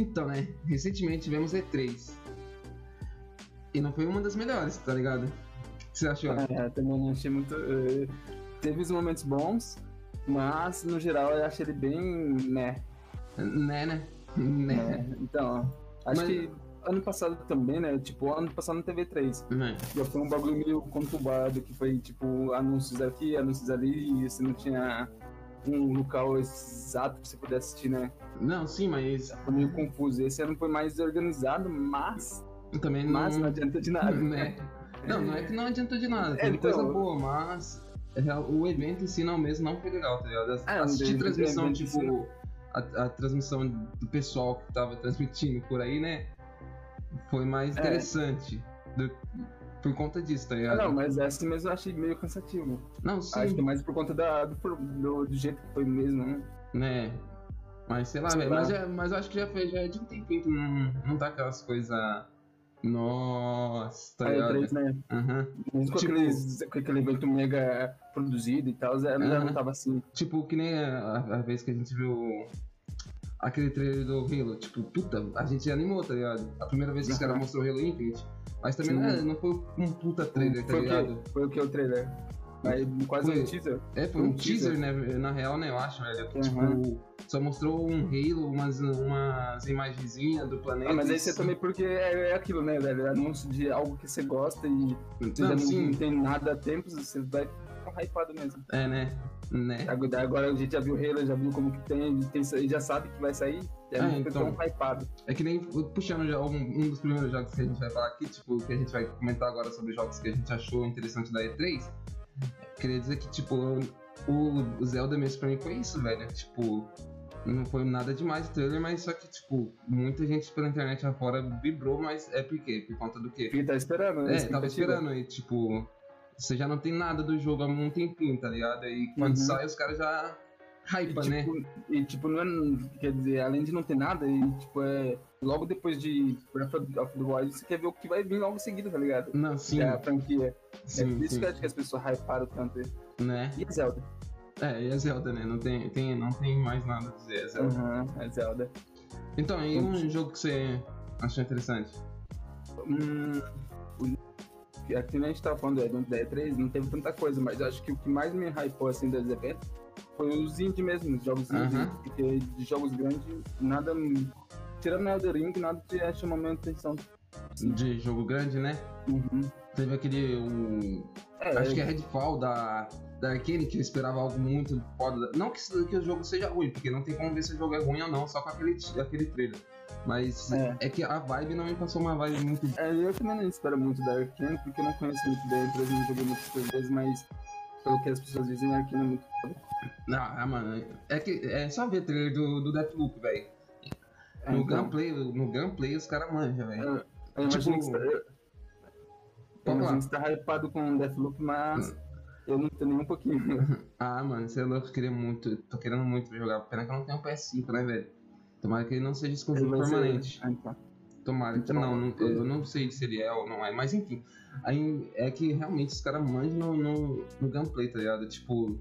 Então, né? Recentemente tivemos E3. E não foi uma das melhores, tá ligado? O que você achou? É, também não achei muito. eh, teve os momentos bons, mas no geral eu achei ele bem. né. Né, né? Né. É, então, acho Mas- que ano passado também, né? Tipo, ano passado teve E3. Né. Já foi um bagulho meio conturbado, que foi tipo anúncios aqui, anúncios ali, e você não tinha um local exato pra você poder assistir, né? Não, sim, mas Foi meio confuso. Esse ano foi mais organizado, mas, também não. mas não adianta de nada. né? Não, não é que não adiantou de nada, É, então- coisa boa, mas é o evento em si não mesmo não foi legal, tá ligado? É, não Assistir transmissão, tipo, a, a transmissão do pessoal que tava transmitindo por aí, né? Foi mais É. interessante do- por conta disso, tá ligado? não, mas essa mesmo eu achei meio cansativo. Não, sim, Acho que é mais por conta da, do, do, do jeito que foi mesmo, né? né? Mas sei lá, Sei lá. Mas, é- mas eu acho que já, foi, já é de um tempinho que não, não tá aquelas coisas. Nossa, tá Aí, ligado? três, né? Aham. Mesmo com, Tipo- aqueles, com aquele evento mega produzido e tal, já, já Aham. não tava assim. Tipo, que nem a, a vez que a gente viu aquele trailer do Halo. Tipo, puta, a gente animou, tá ligado? A primeira vez que os caras mostrou Halo Infinite. Mas também não, é- não foi um puta trailer, tá foi, o ligado? que, foi o que o trailer? Aí, quase Foi. um teaser. É, foi Foi um um teaser, teaser. né? Na real, né? Eu acho, velho. que, Aham. Tipo, só mostrou um Halo, umas, umas imagenzinhas do planeta. Ah, mas aí você também, porque é, é aquilo, né, velho? É anúncio de algo que você gosta e Não, não, tem nada há tempos, você vai ficar hypado mesmo. É, né? Né? Agora, a gente já viu o Halo, já viu como que tem, tem já sabe que vai sair, já Ah, então. tão hypado. É que nem puxando já um, um dos primeiros jogos que a gente vai falar aqui, tipo, que a gente vai comentar agora sobre jogos que a gente achou interessante da E3. Queria dizer que, tipo, o, Zelda mesmo pra mim foi isso, velho. Tipo, não foi nada demais o trailer, mas só que, tipo, muita gente pela internet afora vibrou, mas é por quê? Por conta do quê? Porque tá esperando, né? É, tava esperando e, tipo, você já não tem nada do jogo há um tempinho, tá ligado? E quando Uhum. sai, os caras já E hypa, né? tipo, e tipo, não é, quer dizer, além de não ter nada, e tipo, é logo depois de Breath of the Wild, você quer ver o que vai vir logo em seguida, tá ligado? Não, sim, é a franquia. é sim, por isso sim, que eu acho que as pessoas hyparam tanto. né? E a Zelda? É, e a Zelda, né? Não tem, tem, não tem mais nada a dizer, a Zelda. Aham, a Zelda. Então, e um jogo que você achou interessante? Hum, aqui a gente tava falando do da E3, não teve tanta coisa, mas acho que o que mais me hypou assim dos eventos foi os indie mesmo, os jogos indie, Aham. porque de jogos grandes, nada. Tirando Elder Ring, nada te chamou minha atenção. De jogo grande, né? Uhum. Teve aquele. O, É, acho que é Redfall da, da Arkane, que eu esperava algo muito foda. Não que, que o jogo seja ruim, porque não tem como ver se o jogo é ruim ou não, só com aquele, aquele trailer. Mas é. É. que a vibe não me passou uma vibe muito. É, eu também não espero muito da Arkane, porque eu não conheço muito bem a empresa, não joguei muitas coisas, mas pelo que as pessoas dizem, a Arkane é muito foda. Ah, mano. É que é só ver trailer do, do Deathloop, velho. É, No então, gameplay, no gameplay os caras manjam, velho. eu, eu imagino que Tipo, você tá, eu, eu Vamos imagino lá. que você tá hypado com Deathloop, mas eu não tenho nem um pouquinho. Ah, mano, você é louco, eu queria muito. Tô querendo muito jogar. Pena que eu não tenho um PS5, né, velho? Tomara que ele não seja exclusivo permanente. Ah, então. Tomara que Então, não, não- eu não sei se ele é ou não é, mas enfim. Aí é que realmente os caras manjam no, no, no gameplay, tá ligado? Tipo.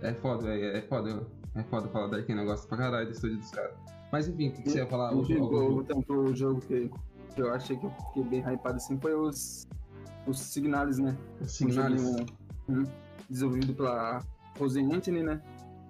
É foda, velho. É foda. É foda falar daquele negócio pra caralho do estúdio dos caras. Mas enfim, o que, que você ia falar? O O jogo, jogo. tanto o jogo que, que eu achei que eu fiquei bem hypado assim foi os, os Signales, né? Signales. Um joguinho, hum, desenvolvido pela Rose Anthony, né?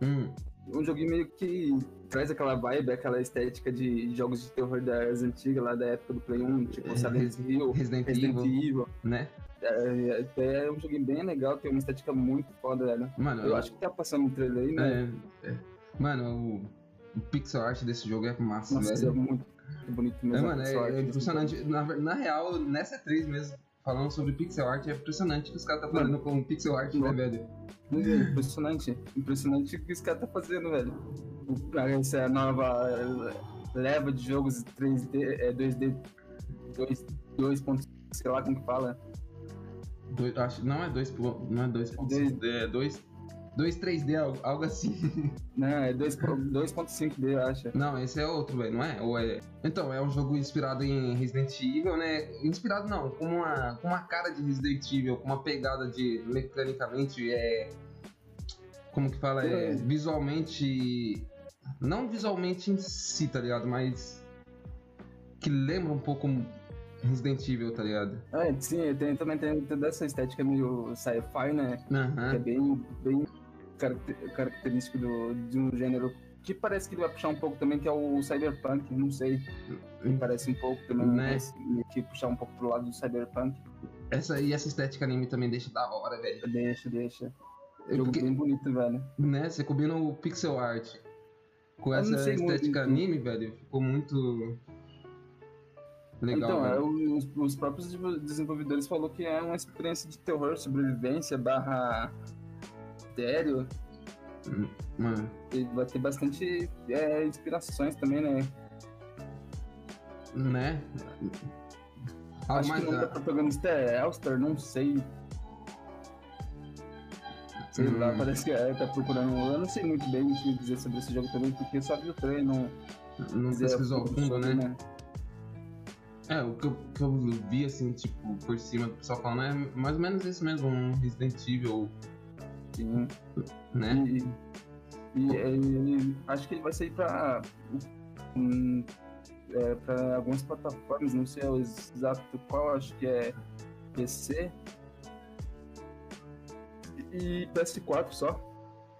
Hum, Um joguinho meio que traz aquela vibe, aquela estética de jogos de terror das antigas, lá da época do Play 1, tipo É, Silent Hill, Resident, Resident Evil, Evil. né? É, é, é um joguinho bem legal, tem uma estética muito foda, velho. Mano, Eu acho que tá passando um trailer aí, né? É, é. Mano, o, o pixel art desse jogo é massa, Nossa, velho. é muito, bonito É, mesmo. mano, é, sorte, é assim. impressionante. Na, na real, nessa 3 mesmo, falando sobre pixel art, é impressionante o que os caras tá fazendo com pixel art, né, velho? É Impressionante. Impressionante o que esse cara tá fazendo, velho. Essa é a nova eh, leva de jogos 3D, é 2D, 2, 2. ponto- sei lá como que fala. Dois, acho, não é 2 não é 2.5D, é 2 2 3D, algo, algo assim. Não, é 2 po- 2.5D, eu acho. Não, esse é outro, velho, não é? Ou é? Então, é um jogo inspirado em Resident Evil, né? Inspirado não, com uma, com uma cara de Resident Evil, com uma pegada de mecanicamente é como que fala, é visualmente Não visualmente em si, tá ligado? Mas. Que lembra um pouco Resident Evil, tá ligado? É, sim, tem, também tem toda essa estética meio sci-fi, né? Aham. Que é bem, bem característico do, de um gênero que parece que ele vai puxar um pouco também, que é o cyberpunk, não sei. Me parece um pouco também, Né? que puxar um pouco pro lado do cyberpunk. Essa, e essa estética anime também deixa da hora, velho. Deixa, deixa. Jogo porque- bem bonito, velho. né, você combina o pixel art com essa muito estética do- anime, velho, ficou muito legal, então, é, velho. os, os próprios desenvolvedores falou que é uma experiência de terror, sobrevivência, barra mistério. Mano, E vai ter bastante é, inspirações também, né? né? Algo Acho mais que o nome da protagonista é Elster, não sei. Sei lá, Hum. parece que é, tá procurando. Eu não sei muito bem o que dizer sobre esse jogo também, porque eu só vi o trailer, não. Não pesquisou fundo, né? né? É, o que eu, que eu vi, assim, tipo, por cima do pessoal falando é mais ou menos isso mesmo, um Resident Evil, Sim. né? E, e ele- acho que ele vai sair pra. hum, é, pra algumas plataformas, não sei exato qual, acho que é PC e PS4 só.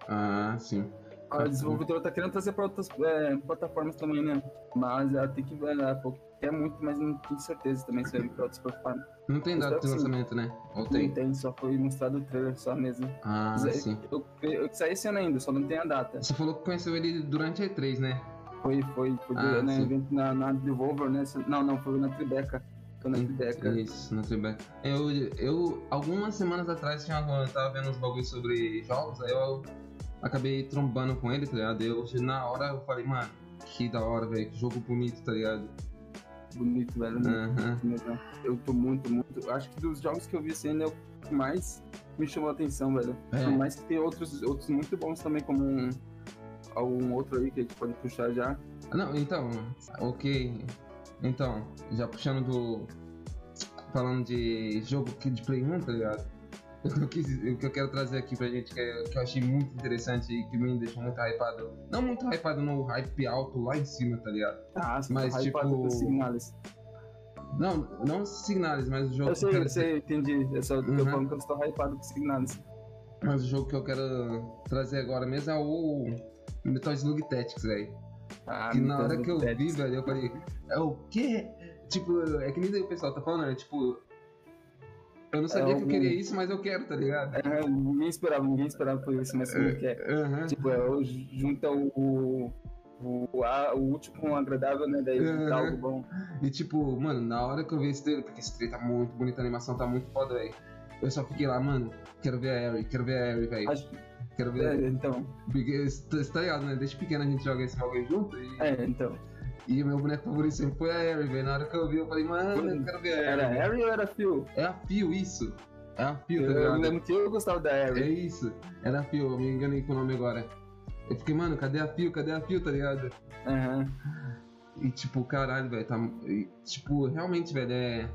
Ah, sim. A desenvolvedora tá querendo trazer pra outras é, plataformas também, né? Mas ela tem que ver, ela quer muito, mas não tem certeza também se vai vir pra outras plataformas. Não tem data de Espero que sim. lançamento, né? Ou Não tem? tem, só foi mostrado o trailer só mesmo. Ah, sim. Eu, eu, saí esse ano ainda, só não tem a data. Você falou que conheceu ele durante a E3, né? Foi, foi, foi Ah, no sim. evento na, na Devolver, né? Não, não, foi na Tribeca. Foi na Tribeca. Isso, sei bem. Eu, eu, algumas semanas atrás, tinha, eu tava vendo uns bagulhos sobre jogos, aí eu acabei trombando com ele, tá ligado? Eu, na hora eu falei, mano, que da hora, velho, que jogo bonito, tá ligado? Bonito, velho. mesmo. Eu tô muito, muito. Acho que dos jogos que eu vi esse ano é o que mais me chamou a atenção, velho. É. Por mais que tem outros, outros muito bons também, como um, algum outro aí que a gente pode puxar já. Não, então, ok. Então, já puxando do. Falando de jogo que de Play 1, tá ligado? O que, eu quis- o que eu quero trazer aqui pra gente, que, é- que eu achei muito interessante e que me deixou muito hypado. Não muito hypado no hype alto lá em cima, tá ligado? Ah, Mas, tá hypado tipo, com Signalis. Não, não Signales, mas o jogo Eu que eu sei, eu sei, entendi. Eu só tô Uhum. falando que eu estou hypado com Signalis. Mas o jogo que eu quero trazer agora mesmo é o Metal Slug Tactics, velho. Ah, que na hora que eu vi, velho, eu falei, é o quê? Tipo, é que nem daí o pessoal tá falando, né? Tipo, eu não sabia que eu queria isso, mas eu quero, tá ligado? É, ninguém esperava, ninguém esperava por isso, mas como que é? Aham. Tipo, é, o- junta o, o, o, útil com o agradável, né? Daí Uhum. dá algo bom. E tipo, mano, na hora que eu vi esse trailer, porque esse trailer tá muito bonito, a animação tá muito foda, velho. Eu só fiquei lá, mano, quero ver a Harry, quero ver a Harry, velho. Acho, Quero ver. é, então, Porque você tá ligado, né? Desde pequeno a gente joga esse bagulho junto e. é, então. E o meu boneco favorito sempre foi a Harry, velho. Na hora que eu vi, eu falei, mano, eu quero ver a Era Harry. Harry ou era Phil? É a Fio, isso. É a Fio, tá Eu, eu ligado? lembro que eu gostava da É Harry. isso. Era a Fio, eu me enganei com o nome agora. Eu fiquei, mano, cadê a Fio? Cadê a Fio, tá ligado? Aham. E tipo, caralho, velho, tá. e, tipo, realmente, velho, é.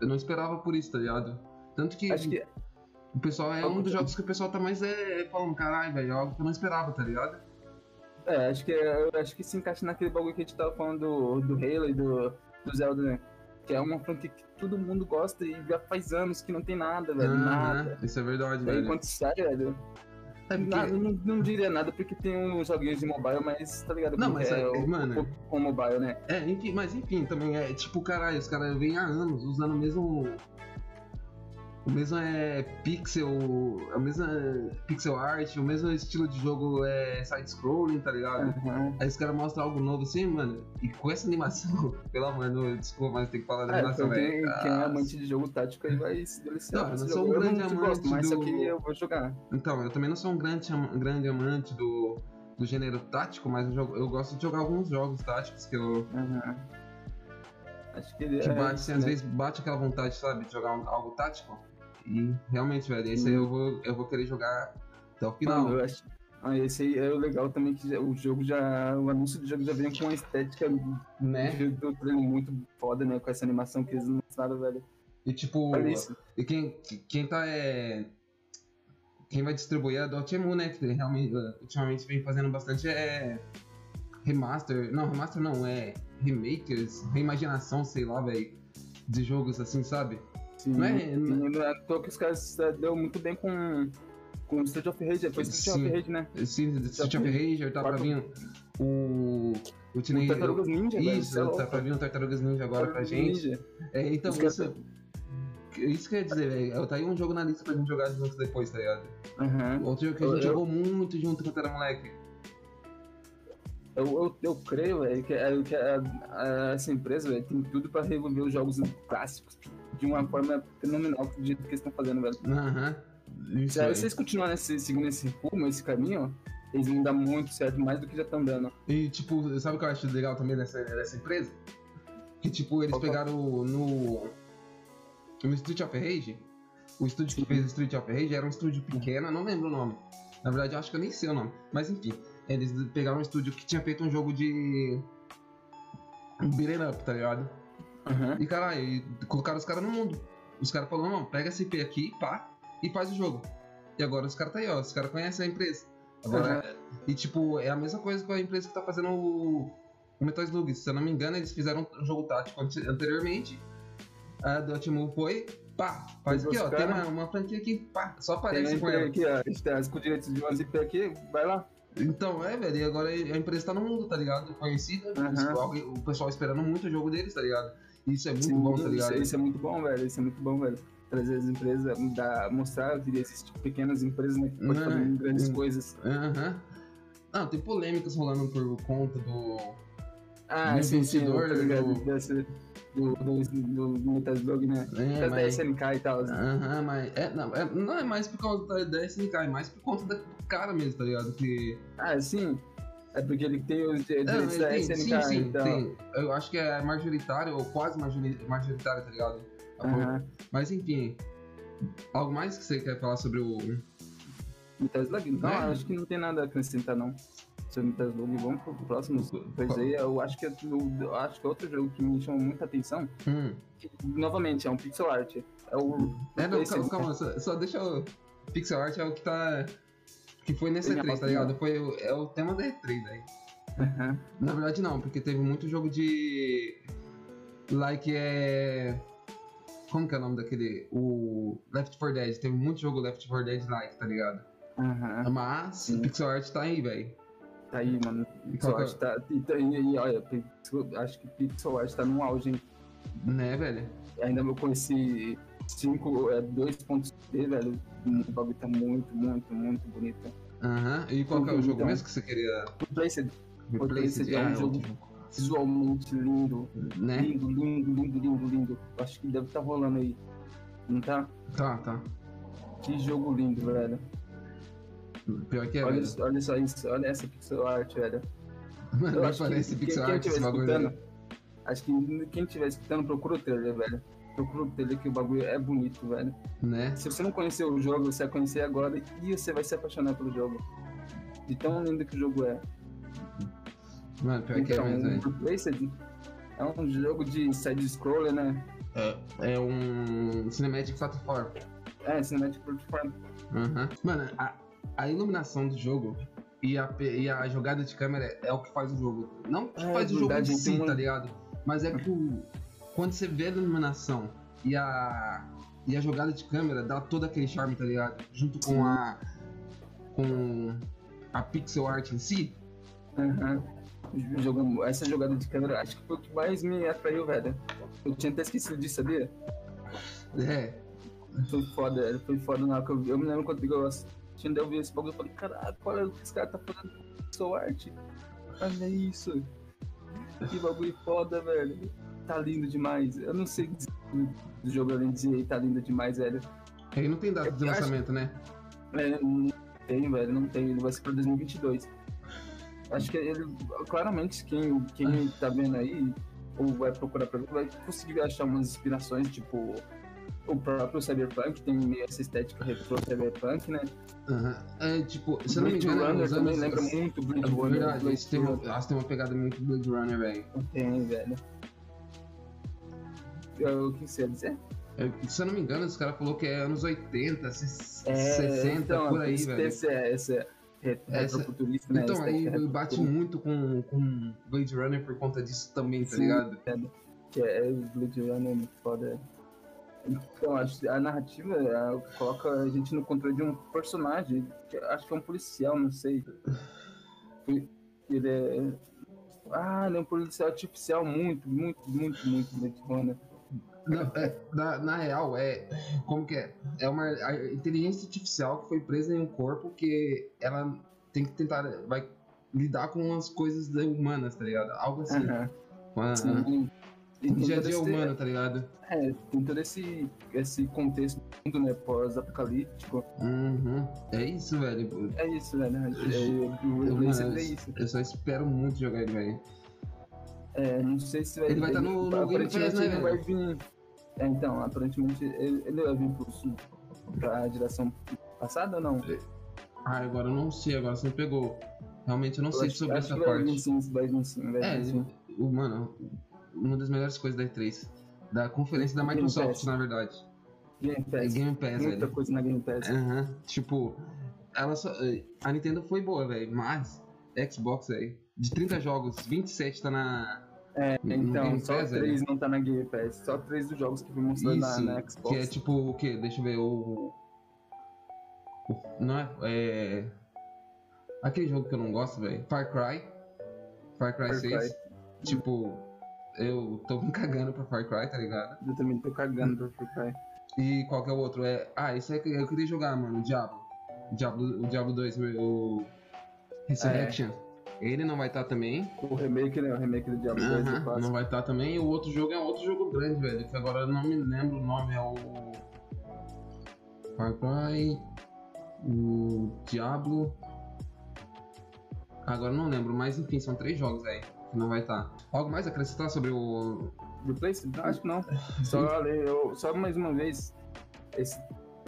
Eu não esperava por isso, tá ligado? Tanto que, Acho que o pessoal é um dos jogos que o pessoal tá mais é, falando, caralho, velho, é algo que eu não esperava, tá ligado? É, acho que, eu acho que se encaixa naquele bagulho que a gente tava falando do, do Halo e do, do Zelda, né? Que é uma franquia que todo mundo gosta e já faz anos que não tem nada, velho. Aham, Nada. Isso é verdade, velho. quando sai, velho. É porque- não, não diria nada porque tem uns joguinhos de mobile, mas tá ligado? Não, mas é, é- mano- o, o mobile, né? É, enfim, mas enfim, também é tipo, caralho, os caras vêm há anos usando o mesmo. O mesmo é pixel. A mesma pixel art, o mesmo estilo de jogo é side-scrolling, tá ligado? Aham. Aí os caras mostram algo novo assim, mano, e com essa animação, pelo amor, não, desculpa, mas tem que falar da É, animação, então quem, velho. quem é Ah, amante de jogo tático aí vai se deliciar. Não, eu não sou um grande amante gosto, mas do- isso aqui eu vou jogar. Então, eu também não sou um grande, grande amante do, do gênero tático, mas eu, jogo- eu gosto de jogar alguns jogos táticos que eu. Aham. Acho que ele Que é. bate, isso, assim, às né? vezes bate aquela vontade, sabe, de jogar um- algo tático. E realmente, velho, esse aí eu vou, eu vou querer jogar até o final. Mano, eu acho. Ah, esse aí é o legal também que o jogo já. O anúncio do jogo já vem com uma estética né? do, treino muito foda, né? Com essa animação que eles mostraram, velho. E tipo, e quem, quem tá é. Quem vai distribuir é a Dotemu, né? Que realmente, ultimamente vem fazendo bastante é, remaster. Não, remaster não, é remakers, reimaginação, sei lá, velho. De jogos assim, sabe? Sim, Não é- sim, não é que os caras deu muito bem com, com Street of Rage. Foi Street Sim. of Rage, né? Esse Street of Rage, tá pra vir o. O O Teenage. Tartarugas Ninja, velho. Isso, é tá pra vir o Tartarugas Ninja agora pra gente. Ninja. É, então, isso, isso quer dizer, velho. Tá aí um jogo na lista pra gente jogar juntos depois, tá ligado? Aham. Outro jogo que a Eu- gente eu- jogou muito junto quando era moleque. Eu, eu, eu creio, velho, que, é- que a- a- essa empresa, velho, tem tudo pra reviver os jogos clássicos de uma forma fenomenal do jeito que eles estão fazendo, velho. Aham. Isso, Se velho. vocês continuarem nesse, seguindo esse rumo, esse caminho, eles vão dar muito certo, mais do que já estão dando. E, tipo, sabe o que eu acho legal também dessa, dessa empresa? Que, tipo, eles é? pegaram no. No Street of Rage. O estúdio que fez o Street of Rage era um estúdio pequeno, não lembro o nome. Na verdade, eu acho que eu nem sei o nome. Mas enfim, eles pegaram um estúdio que tinha feito um jogo de. Beat'em up, tá ligado? Aham. E caralho, e colocaram os caras no mundo. Os caras falaram, não, pega esse IP aqui, pá, e faz o jogo. E agora os caras tá aí, ó, os caras conhecem a empresa. Agora, e tipo, é a mesma coisa com a empresa que tá fazendo o, o Metal Slug. Se eu não me engano, eles fizeram um jogo tático ante- anteriormente. A Dotemu foi, pá, faz aqui, ó, os tem cara. uma, uma franquia aqui, pá, só Tem aparece a com ela. aqui, ó. A gente tá com direitos de umas IP aqui, vai lá. Então, é, velho, e agora a empresa tá no mundo, tá ligado? Conhecida, pessoal- o pessoal esperando muito o jogo deles, tá ligado? Isso é muito Sim, bom, tá isso, ligado? isso é muito bom, velho. Isso é muito bom, velho. Trazer as empresas, dar, mostrar que existem pequenas empresas né, que podem Né? fazer grandes Hum. coisas. Aham. Não, tem polêmicas rolando por conta do. Ah, Do sim, sim, investidor, tá do- Desse- Do, do, do, do né? É, Da mas. SNK e tal. Aham, mas. É, não, é, não é mais por causa da, da SNK, é mais por conta da- do cara mesmo, tá ligado? Que. Ah, sim. É porque ele tem os É, direitos da SNK, sim, sim, então. tem. Eu acho que é majoritário, ou quase majori- majoritário, tá ligado? Aham. Mas enfim. Algo mais que você quer falar sobre o. Metaslug? Não, É. acho que não tem nada a acrescentar, não. Sobre Metaslug, vamos pro próximo coisa aí. Eu acho que é, eu acho que é outro jogo que me chama muita atenção. Hum. que, novamente, é um pixel art. É o. É, não, calma, calma só, só deixa eu. Pixel Art é o que tá. Que foi nessa Tem a E3, tá ligado? Foi, o- é o tema da E3 daí. Aham. Na verdade não, porque teve muito jogo de. Like é. Como que é o nome daquele? O Left 4 Dead. Teve muito jogo Left 4 Dead like, tá ligado? Aham. Mas Sim. Pixel Art tá aí, velho. Tá aí, mano. Pixel é? art tá. E, tá- e- e, olha, pixel- acho que Pixel art tá num auge, hein? Né, velho? Ainda eu conheci 5, é, 2.c, velho. O bagulho tá muito, muito, muito bonito. Aham. E qual que é o jogo Então. mesmo que você queria Replaced, Replaced é um Ah, jogo visualmente lindo. Né? Lindo, lindo, lindo, lindo, lindo. Acho que deve estar rolando aí. Não tá? Tá, tá. Que jogo lindo, velho. Pior que é, olha, velho. olha só isso, olha essa pixel art, velho. Mano, Eu acho parece que Pixel quem, Art quem esse bagulho. acho que quem estiver escutando, procura o trailer, velho. Procura o trailer que o bagulho é bonito, velho. Né? Se você não conheceu o jogo, você vai conhecer agora e você vai se apaixonar pelo jogo. De tão lindo que o jogo é. Mano, pior que é Então, mesmo, velho. o Replaced é um jogo de side-scroller, né? É um Cinematic Platform. É, Cinematic Platform. Aham. Mano, a, a iluminação do jogo e a, e a jogada de câmera é o que faz o jogo. Não que É, faz o jogo em si, tá ligado? Mas é que o, quando você vê a iluminação e a, e a jogada de câmera dá todo aquele charme, tá ligado? Junto com a. com a pixel art em si. Jogo- essa jogada de câmera acho que foi o que mais me atraiu, velho. Eu tinha até esquecido disso, sabia? É. Foi foda, velho. Foi foda na hora que eu, eu me lembro quando eu assistindo, eu vi esse bagulho e falei, caralho, olha o que esse cara tá fazendo com pixel art. Olha isso. Que bagulho foda, velho. Tá lindo demais. Eu não sei do jogo além de dizer tá lindo demais, velho. Aí não tem data de Eu acho- lançamento, né? É, não tem, velho, não tem. Ele vai ser pra 2022. Acho que ele, claramente, quem, quem tá vendo aí, ou vai procurar pra ver, vai conseguir achar umas inspirações, tipo, o próprio Cyberpunk, tem meio essa estética retrô Cyberpunk, né? Aham. É tipo, se eu não me engano, Runner nos também anos- lembra muito Blade É Runner. verdade, tem uma, têm uma pegada muito Blade Runner, velho. Tem, velho. É, O que você ia dizer? É, Se eu não me engano, esse cara falou que é anos 80, se- É, 60, então, por aí, velho. esse é- esse é- retrofuturista, né? Então, aí estética bate muito com, com Blade Runner por conta disso também, tá Sim. ligado? Que é Blade Runner, muito foda. Então, acho que a narrativa ela coloca a gente no controle de um personagem, que acho que é um policial, não sei. Ele é. Ah, ele é um policial artificial muito, muito, muito, muito Blade Runner. Na, é, na, na real, é. Como que é? É uma inteligência artificial que foi presa em um corpo que ela tem que tentar. Vai lidar com as coisas humanas, tá ligado? Algo assim. Aham. Com a- Sim. E o tem dia a todo dia esse- humano, tá ligado? É, tem todo esse, esse contexto do mundo, né, pós-apocalíptico. Uhum. É isso, velho. É isso, né? né? É, Eu, mano, é isso. eu só espero muito jogar ele, velho. É, não sei se vai Ele vai tá no- no Game Pass, né, velho? vai vir. É, então, aparentemente ele, ele vai vir pro sul. Pra geração passada ou não? Ah, agora eu não sei, agora você me pegou. Realmente eu não Eu sei acho- sobre acho essa que vai vir parte. sim, vai vir sim, vai É, vir sim. o, mano, uma das melhores coisas da E3. Da conferência da Microsoft, na verdade. Game É Pass. Game Pass, Muita velho. coisa na Game Pass. Aham. Tipo, ela só. A Nintendo foi boa, velho. Mas, Xbox, velho. De 30 jogos, 27 tá na. É, então, só Pass, três não tá na Game Pass. Só três dos jogos que foi mostrado na, Isso. na Xbox. Que é tipo o quê? Deixa eu ver. O. o- não é? É. Aquele jogo que eu não gosto, velho. Far Cry. Far Cry Far 6. Tipo, eu tô me cagando pra Far Cry, tá ligado? Eu também tô cagando pra Far Cry. E qual que é o outro? É, ah, esse aí que eu queria jogar, mano, Diablo. O Diablo, o Diablo 2, o Resurrection. Ele não vai estar também. O remake, né? O remake do Diablo 2 Aham, eu faço. não vai estar também. E o outro jogo é outro jogo grande, velho. Que agora eu não me lembro o nome, é o. Far Cry. O Diablo. Agora não lembro, mas enfim, são três jogos aí que não vai estar. Algo mais a acrescentar sobre o. Do PlayStation? Acho que não. Só, eu, só mais uma vez, esse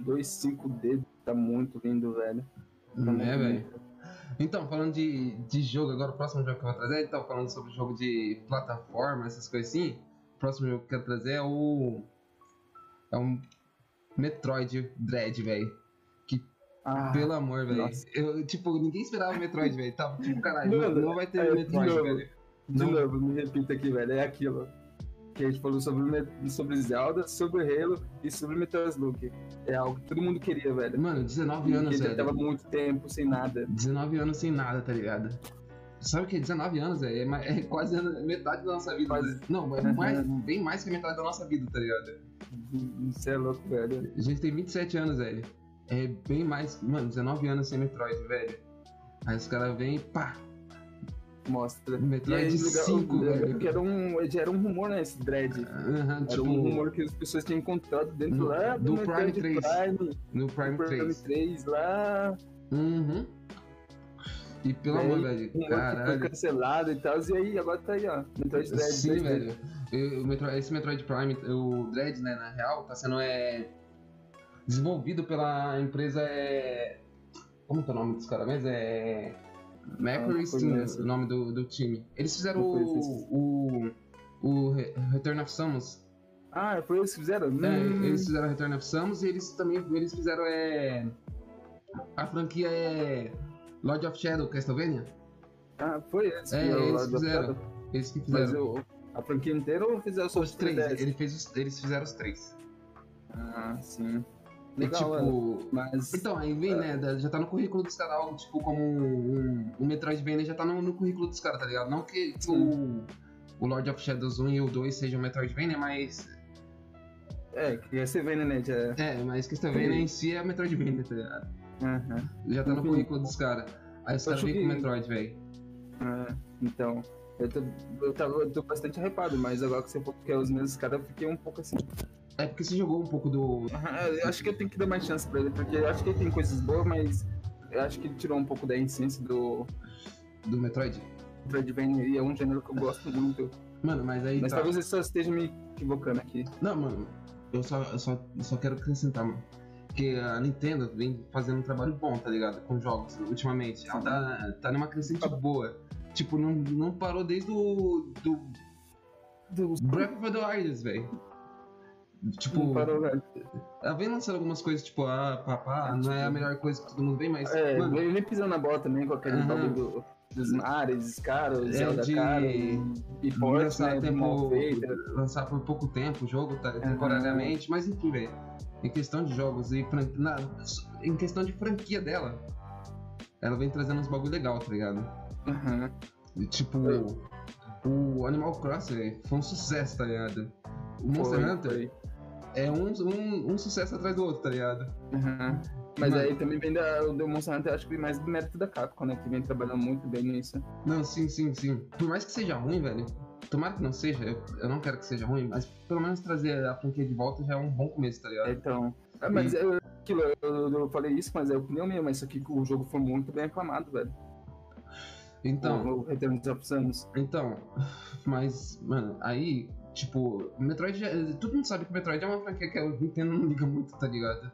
2.5D tá muito lindo, velho. Tá É, velho. Então, falando de, de jogo, agora o próximo jogo que eu vou trazer, então, falando sobre jogo de plataforma, essas coisas assim, o próximo jogo que eu quero trazer é o. É um Metroid Dread, velho. Ah, Pelo amor, velho. Eu, tipo, ninguém esperava o Metroid, velho. Tava tipo, caralho, não, não vai ter é, Metroid, velho. de não- novo, me repita aqui, velho. É aquilo. Que a gente falou sobre, sobre Zelda, sobre Halo e sobre Metroid Look. É algo que todo mundo queria, velho. Mano, 19 Porque anos, velho. tava muito tempo sem nada. 19 anos sem nada, tá ligado? Sabe o que? 19 anos, velho. É, é quase metade da nossa vida. Quase. Não, é mais, bem mais que metade da nossa vida, tá ligado? Você é louco, velho. A gente tem 27 anos, velho. É bem mais. Mano, 19 anos sem Metroid, velho. Aí os caras vêm e pá. Mostra. Metroid E aí, legal, 5, velho. Que era um, já era um rumor, né? Esse Dread. Aham, Era tipo, um rumor que as pessoas tinham encontrado dentro No- lá do Metroid Prime 3. Prime, no Prime do Prime 3. 3 lá. Uhum. E pelo amor, velho. que foi Caralho. cancelado e tal. E aí, agora tá aí, ó. Metroid Dread. Sim, 2D. velho. Eu- o Metro- esse Metroid Prime, o Dread, né, na real, tá sendo é, desenvolvido pela empresa. É, como que é o nome dos caras mesmo? É. Mercury Ah, Steam, conheço. o nome do, do time. Eles fizeram o, o, o Re- Return of Samus. Ah, foi eles que fizeram? É, Hum, eles fizeram Return of Samus e eles também eles fizeram é, a franquia é Lord of Shadow, Castlevania. Ah, foi eles. É, que eles lá do fizeram. Eles que Mas fizeram. eu, a franquia inteira ou fizeram só Os três, 3DS? ele fez os- eles fizeram os três. Ah, sim. E Legal, tipo. Mas. Então, aí vem, né? da- Já tá no currículo dos caras algo tipo como um, um Metroidvania já tá no, no currículo dos caras, tá ligado? Não que tipo, o, o Lord of Shadows 1 e o 2 sejam Metroidvania, mas. É, que vê, né, já. É, mas Castlevania em si é Metroidvania, tá ligado? Aham. Já tá no currículo dos caras. Aí os caras vêm com cheguei- Metroid, velho. Ah, então. Eu tô, eu, tava, eu tô bastante hypado, mas agora que você falou que é os mesmos caras, eu fiquei um pouco assim. É porque você jogou um pouco do. Eu acho que eu tenho que dar mais chance pra ele, porque eu acho que ele tem coisas boas, mas eu acho que ele tirou um pouco da essência do do Metroid. Metroidvania e é um gênero que eu gosto muito. Mano, mas aí Mas tá. talvez eu só esteja me equivocando aqui. Não, mano, eu só, eu só, eu só quero acrescentar, mano. Que a Nintendo vem fazendo um trabalho bom, tá ligado? Com jogos, ultimamente. Ela tá, tá numa crescente boa. Tipo, não, não parou desde o. do Dos... Breath of the Wild, velho. Tipo, ela vem lançando algumas coisas, tipo, ah, papá, não é a melhor coisa que todo mundo vem, mas. É, mano, ele na bola também com aquele bagulho do, dos mares, caros, É, Zelda de- caro, e porte, lançar, né, tempo, lançar por pouco tempo o jogo, tá, temporariamente, mas enfim, velho. Em questão de jogos e fran- na- em questão de franquia dela, ela vem trazendo uns bagulho legal, tá ligado? E, Tipo, o Animal Crossing foi um sucesso, tá ligado? O Monster Foi, Hunter foi. É um, um, um sucesso atrás do outro, tá ligado? Aham. Mas Mano. aí também vem da, do Monster Hunter, acho que mais do mérito da Capcom, né? Que vem trabalhando muito bem nisso. Não, sim, sim, sim. Por mais que seja ruim, velho. Tomara que não seja, eu, eu não quero que seja ruim, mas pelo menos trazer a franquia de volta já é um bom começo, tá ligado? Então. É, mas eu, aquilo, eu, eu falei isso, mas é opinião minha, mas isso aqui o jogo foi muito bem aclamado, velho. Então, o, o Return of Samus. então, mas, mano, aí, tipo, Metroid, já, todo mundo sabe que Metroid é uma franquia que a Nintendo não liga muito, tá ligado?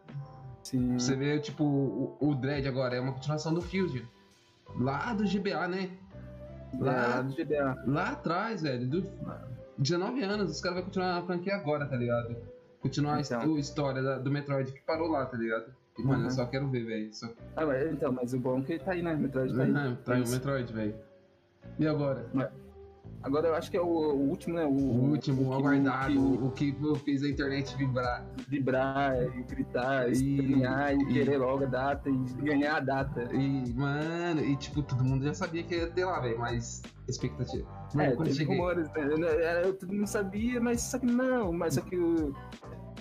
Sim. Você vê, tipo, o, o Dread agora é uma continuação do Fusion. Lá do GBA, né? Lá Lá, do GBA. lá atrás, velho, do 19 anos, os caras vão continuar a franquia agora, tá ligado? Continuar a his- Então. a história da- do Metroid que parou lá, tá ligado? E, mano, eu Uhum. só quero ver, velho. Só... Ah, mas, então, mas o bom é que ele tá aí, né? Metroid tá aí. Uhum, tá aí o. Metroid, velho. E agora? Agora eu acho que é o, o último, né? O, O último, o que- aguardado, o que fez a internet vibrar. vibrar, e gritar, E- espernear, e, e- querer logo a data, e ganhar a data. E, mano, e tipo, todo mundo já sabia que ia ter lá, velho, mas expectativa. Mano, É, quando cheguei, rumores, né? Eu, eu, mundo sabia, mas só que não, mas só que o.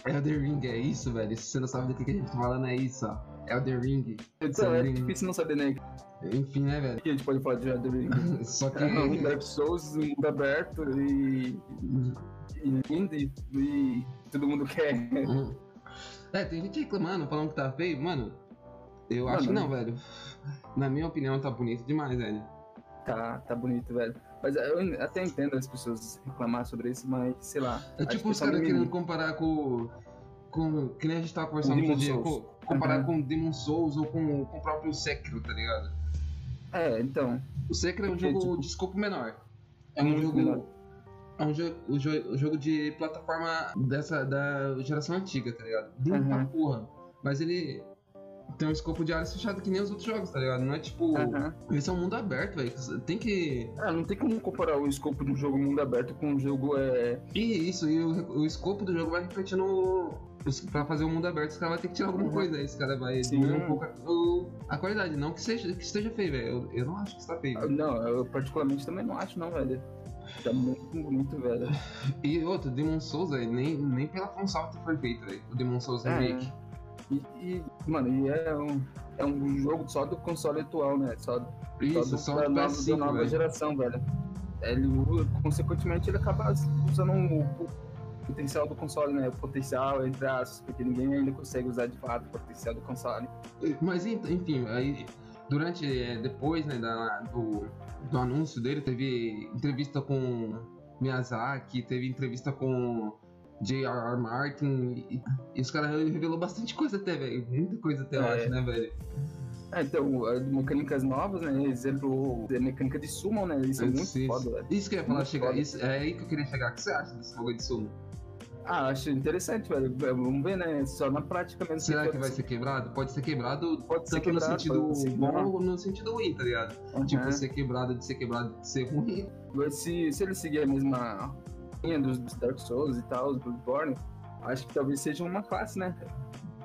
Elder Ring é isso, velho. Se você não sabe do que, que a gente tá falando, é isso, ó. Elder Ring. Então, é difícil não saber, né? Enfim, né, velho? O que a gente pode falar de Elden Ring? Só que. É um Dark Souls, um mundo aberto e. e lindo e, todo mundo quer. Hum. É, tem gente reclamando, falando que tá feio. Mano, eu Mano, acho que não, velho. Na minha opinião, tá bonito demais, velho. Tá, tá bonito, velho. Mas eu até entendo as pessoas reclamar sobre isso, mas sei lá. É tipo os caras querendo comparar com. com. Que nem a gente tava conversando outro dia. Souls. Co- comparar Uhum. com Demon Souls ou com, com o próprio Sekiro, tá ligado? É, então. O Sekiro é um jogo tipo, de escopo menor. É é um jogo. menor. É um jogo, o jo- o jogo de plataforma dessa da geração antiga, tá ligado? Pra Uhum. porra. Mas ele tem um escopo de áreas fechado que nem os outros jogos, tá ligado? Não é tipo. Aham. Esse é um mundo aberto, velho. Tem que. Ah, não tem como comparar o escopo de um jogo mundo aberto com um jogo é. E isso, e o, o escopo do jogo vai refletir no. Pra fazer o mundo aberto, os caras vão ter que tirar alguma Uhum. coisa. Aí esse cara vai diminuir um pouco a, o- a qualidade. Não que, seja, que esteja feio, velho. Eu, eu não acho que está feio. Não, eu particularmente também não acho, não, velho. Tá muito bonito, velho. E outro, Demon Souls, velho, nem, nem pela From Software foi feito, velho. O Demon Souls É. Remake. E, e, mano, e é um, é um jogo só do console atual, né? Só, Isso, do, só da, do nova, PS5, da nova velho. geração, velho. Ele, consequentemente, ele acaba usando o, o potencial do console, né? O potencial, entre aspas, porque ninguém ainda consegue usar de fato o potencial do console. Mas en- enfim, aí durante, eh, depois né, da, do, do anúncio dele, teve entrevista com Miyazaki, teve entrevista com J.R.R. Martin, e, e os caras revelou bastante coisa até, velho. Muita coisa até, eu É. acho, né, velho? É, então, as mecânicas novas, né? Exemplo, a mecânica de summon, né? Isso é muito Isso, foda, velho. Isso que eu ia falar, chegar, isso, é aí que eu queria chegar. O que você acha desse fogo de sumo? Ah, acho interessante, velho. Vamos ver, né? Só na prática mesmo. Será se que vai ser quebrado? Pode ser quebrado Pode ser quebrado, no sentido ser bom ou no sentido ruim, tá ligado? Uhum. Tipo, ser quebrado de ser quebrado de ser ruim. Mas se, se ele seguir a mesma dos, dos Dark Souls e tal, os Bloodborne, acho que talvez seja uma classe, né?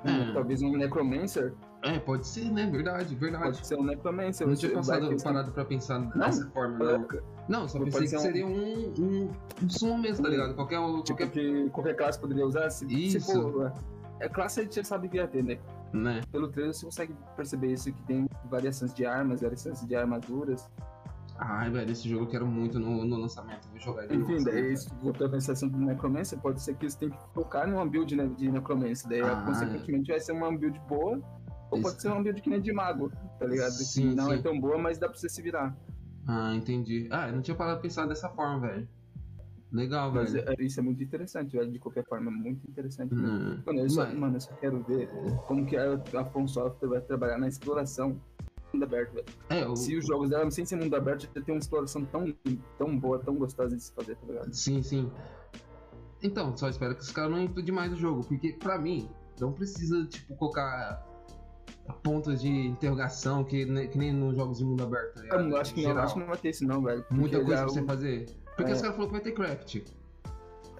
É. Talvez um Necromancer. É, pode ser, né? Verdade, verdade. Pode ser um Necromancer. Eu não tinha passado, ter- parado pra pensar dessa forma, não. Não, só pensei que um- seria um, um, um sumo mesmo, tá ligado? Qualquer, Tipo, qualquer... que qualquer classe poderia usar. Se, Isso. Se for, é classe a gente já sabe que ia ter, né? Né? Pelo trailer você consegue perceber isso, que tem variações de armas, variações de armaduras. Ai, velho, esse jogo eu quero muito no, no lançamento. Vou jogar ele Enfim, daí, se voltando à sensação do Necromancer, pode ser que eles tenham que focar numa build né, de Necromancer. Daí, Ah, consequentemente, vai ser uma build boa, ou Isso. pode ser uma build que nem de mago, tá ligado? Sim, que não sim. é tão boa, mas dá pra você se virar. Ah, entendi. Ah, eu não tinha parado pra pensar dessa forma, velho. Legal, Mas velho. é- isso é muito interessante, velho. De qualquer forma, é muito interessante. Hum. Mano, eu só, mano, eu só quero ver como que a, a From Software vai trabalhar na exploração mundo aberto, velho. É, o... Se os jogos dela, sem ser mundo aberto, já tem uma exploração tão, tão boa, tão gostosa de se fazer, tá ligado? Sim, sim. Então, só espero que os caras não impedir mais o jogo, porque pra mim, não precisa, tipo, colocar pontos de interrogação que, ne- que nem nos jogos de mundo aberto. tá? Eu acho que não, acho que não vai ter isso não, velho. Muita coisa pra você fazer. Porque É. os caras falaram que vai ter craft.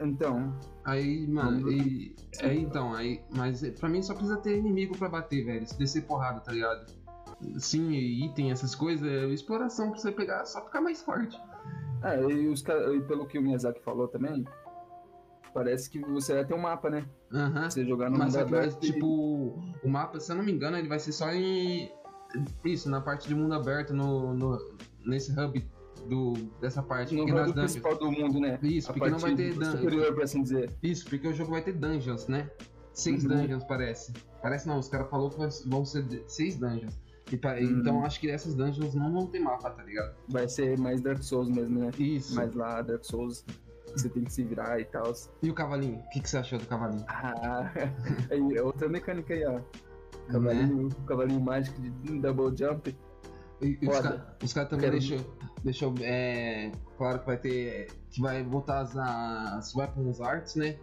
Então, Aí, mano, Vamos- e, é então, aí, mas pra mim só precisa ter inimigo pra bater, velho. Se descer porrada, tá ligado? Sim, item, essas coisas, é exploração pra você pegar, só ficar mais forte. é, e, os, e pelo que o Miyazaki falou também, parece que você vai ter um mapa, né? Aham. Você jogar no Mas mundo vai, aberto e- tipo, o mapa, se eu não me engano, ele vai ser só em. Isso, na parte de mundo aberto, no, no, nesse hub do, dessa parte. no dungeons. principal do mundo, né? Isso, A porque não vai ter dungeons. superior, assim dizer. Isso, porque o jogo vai ter dungeons, né? Seis Uhum. dungeons, parece. Parece não, os caras falaram que vão ser seis dungeons. Pa- Uhum. Então acho que essas dungeons não vão ter mapa, tá ligado? Vai ser mais Dark Souls mesmo, né? Isso. Mais lá, Dark Souls, você tem que se virar e tal. E o cavalinho? O que, que você achou do cavalinho? Ah, aí, é outra mecânica aí, ó. Né? Cavalinho, cavalinho mágico de double jump. E, e os caras os caras também Quero- deixou, deixou é, claro que vai ter. que vai botar as, as Weapons Arts, né?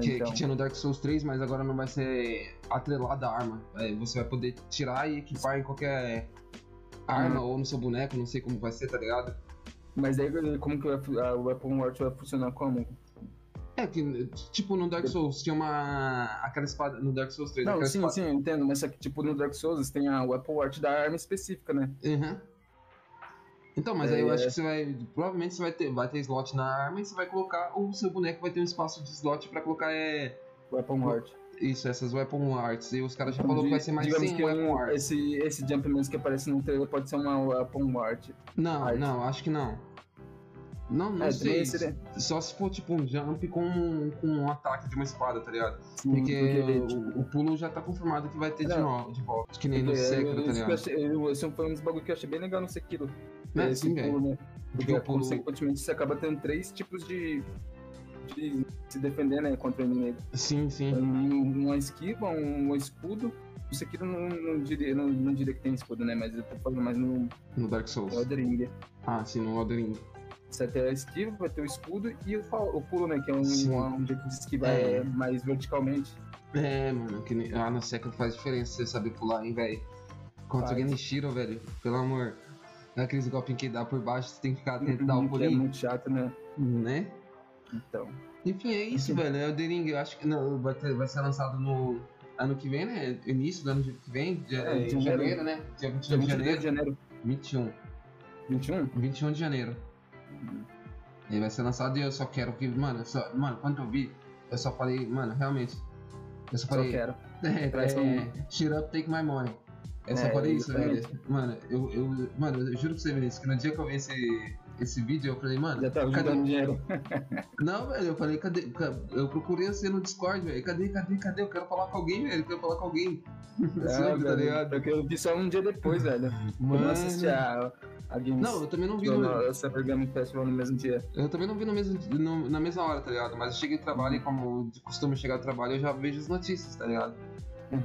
Que, então. que tinha no Dark Souls 3, mas agora não vai ser atrelada à arma. É, você vai poder tirar e equipar em qualquer arma Uhum. ou no seu boneco, não sei como vai ser, tá ligado? Mas aí, como que a Weapon Art vai funcionar como? É que, tipo, no Dark Souls tinha uma. aquela espada. No Dark Souls 3, Não, sim, espada. sim, eu entendo, mas só que tipo no Dark Souls tem a Weapon Art da arma específica, né? Uhum. Então, mas aí eu É. acho que você vai. Provavelmente você vai ter, vai ter slot na arma e você vai colocar. O seu boneco vai ter um espaço de slot pra colocar é, Weapon Art. isso, essas weapon arts. E os caras já falaram que vai ser mais Digamos 100 que weapon arts. esse, esse jump mesmo que aparece no trailer pode ser uma Weapon Art. Não, arte. não, acho que não. Não, não É, sei. seria- Só se for tipo um jump com, com um ataque de uma espada, tá ligado? Sim, Porque, o, o pulo já tá confirmado que vai ter de, Não. novo, de volta. Que nem no É, Sekiro, tá eu ligado? eu- Esse foi um dos bagulhos que eu achei bem legal no Sekiro. É, esse sim, pulo, né? Porque pulo- consequentemente você acaba tendo três tipos de, de se defender, né, contra o inimigo. Sim, sim. Um, uma esquiva, um escudo. O Sekiro não, não, diria, não, não diria que tem escudo, né? Mas eu tô falando mais no No Dark Souls. Elden Ring. Ah, sim, no Elden Ring. Você vai ter a esquiva, vai ter o escudo e o, o pulo, né? Que é um, Sim. um jeito de esquivar É. é. mais verticalmente. É, mano, que ah, no Sekiro faz diferença você saber pular, hein, velho. Contra o. Genichiro, velho, pelo amor. Aqueles golpinhos que dá por baixo, você tem que ficar atento, dar um que é pulinho, muito chato, né? né? Então. Enfim, é isso, Enfim. velho. Elden Ring, eu acho que não, vai, ter- vai ser lançado no ano que vem, né? Início do ano que vem, dia, É, em janeiro. janeiro, né? Dia 21 Dia de 22 janeiro. de janeiro. 21. 21? 21 de janeiro. Ele vai ser lançado e eu só quero que. Mano, eu só, mano, quando eu vi, eu só falei, mano, realmente. Eu só Só falei. quero. É, é, um- shut up, take my money. Eu só É, falei isso, velho. exatamente. Mano, eu, eu, mano, eu juro pra você, Vinícius, que no dia que eu vi esse, esse vídeo, eu falei, mano, Já tá cadê? dinheiro. Não, velho, eu falei, cadê? Ca- Eu procurei você no Discord, velho. Cadê, cadê, cadê? Eu quero falar com alguém, velho. Eu quero falar com alguém. É, Sempre, tá velho, ligado? Porque eu vi só um dia depois, velho. Eu Mano. não assisti a, a Games. Não, eu também não vi no, no, no Cyber Game Festival no mesmo dia. Eu também não vi no mesmo, no- na mesma hora, tá ligado? Mas eu cheguei do trabalho e como de costume chegar do trabalho, eu já vejo as notícias, tá ligado?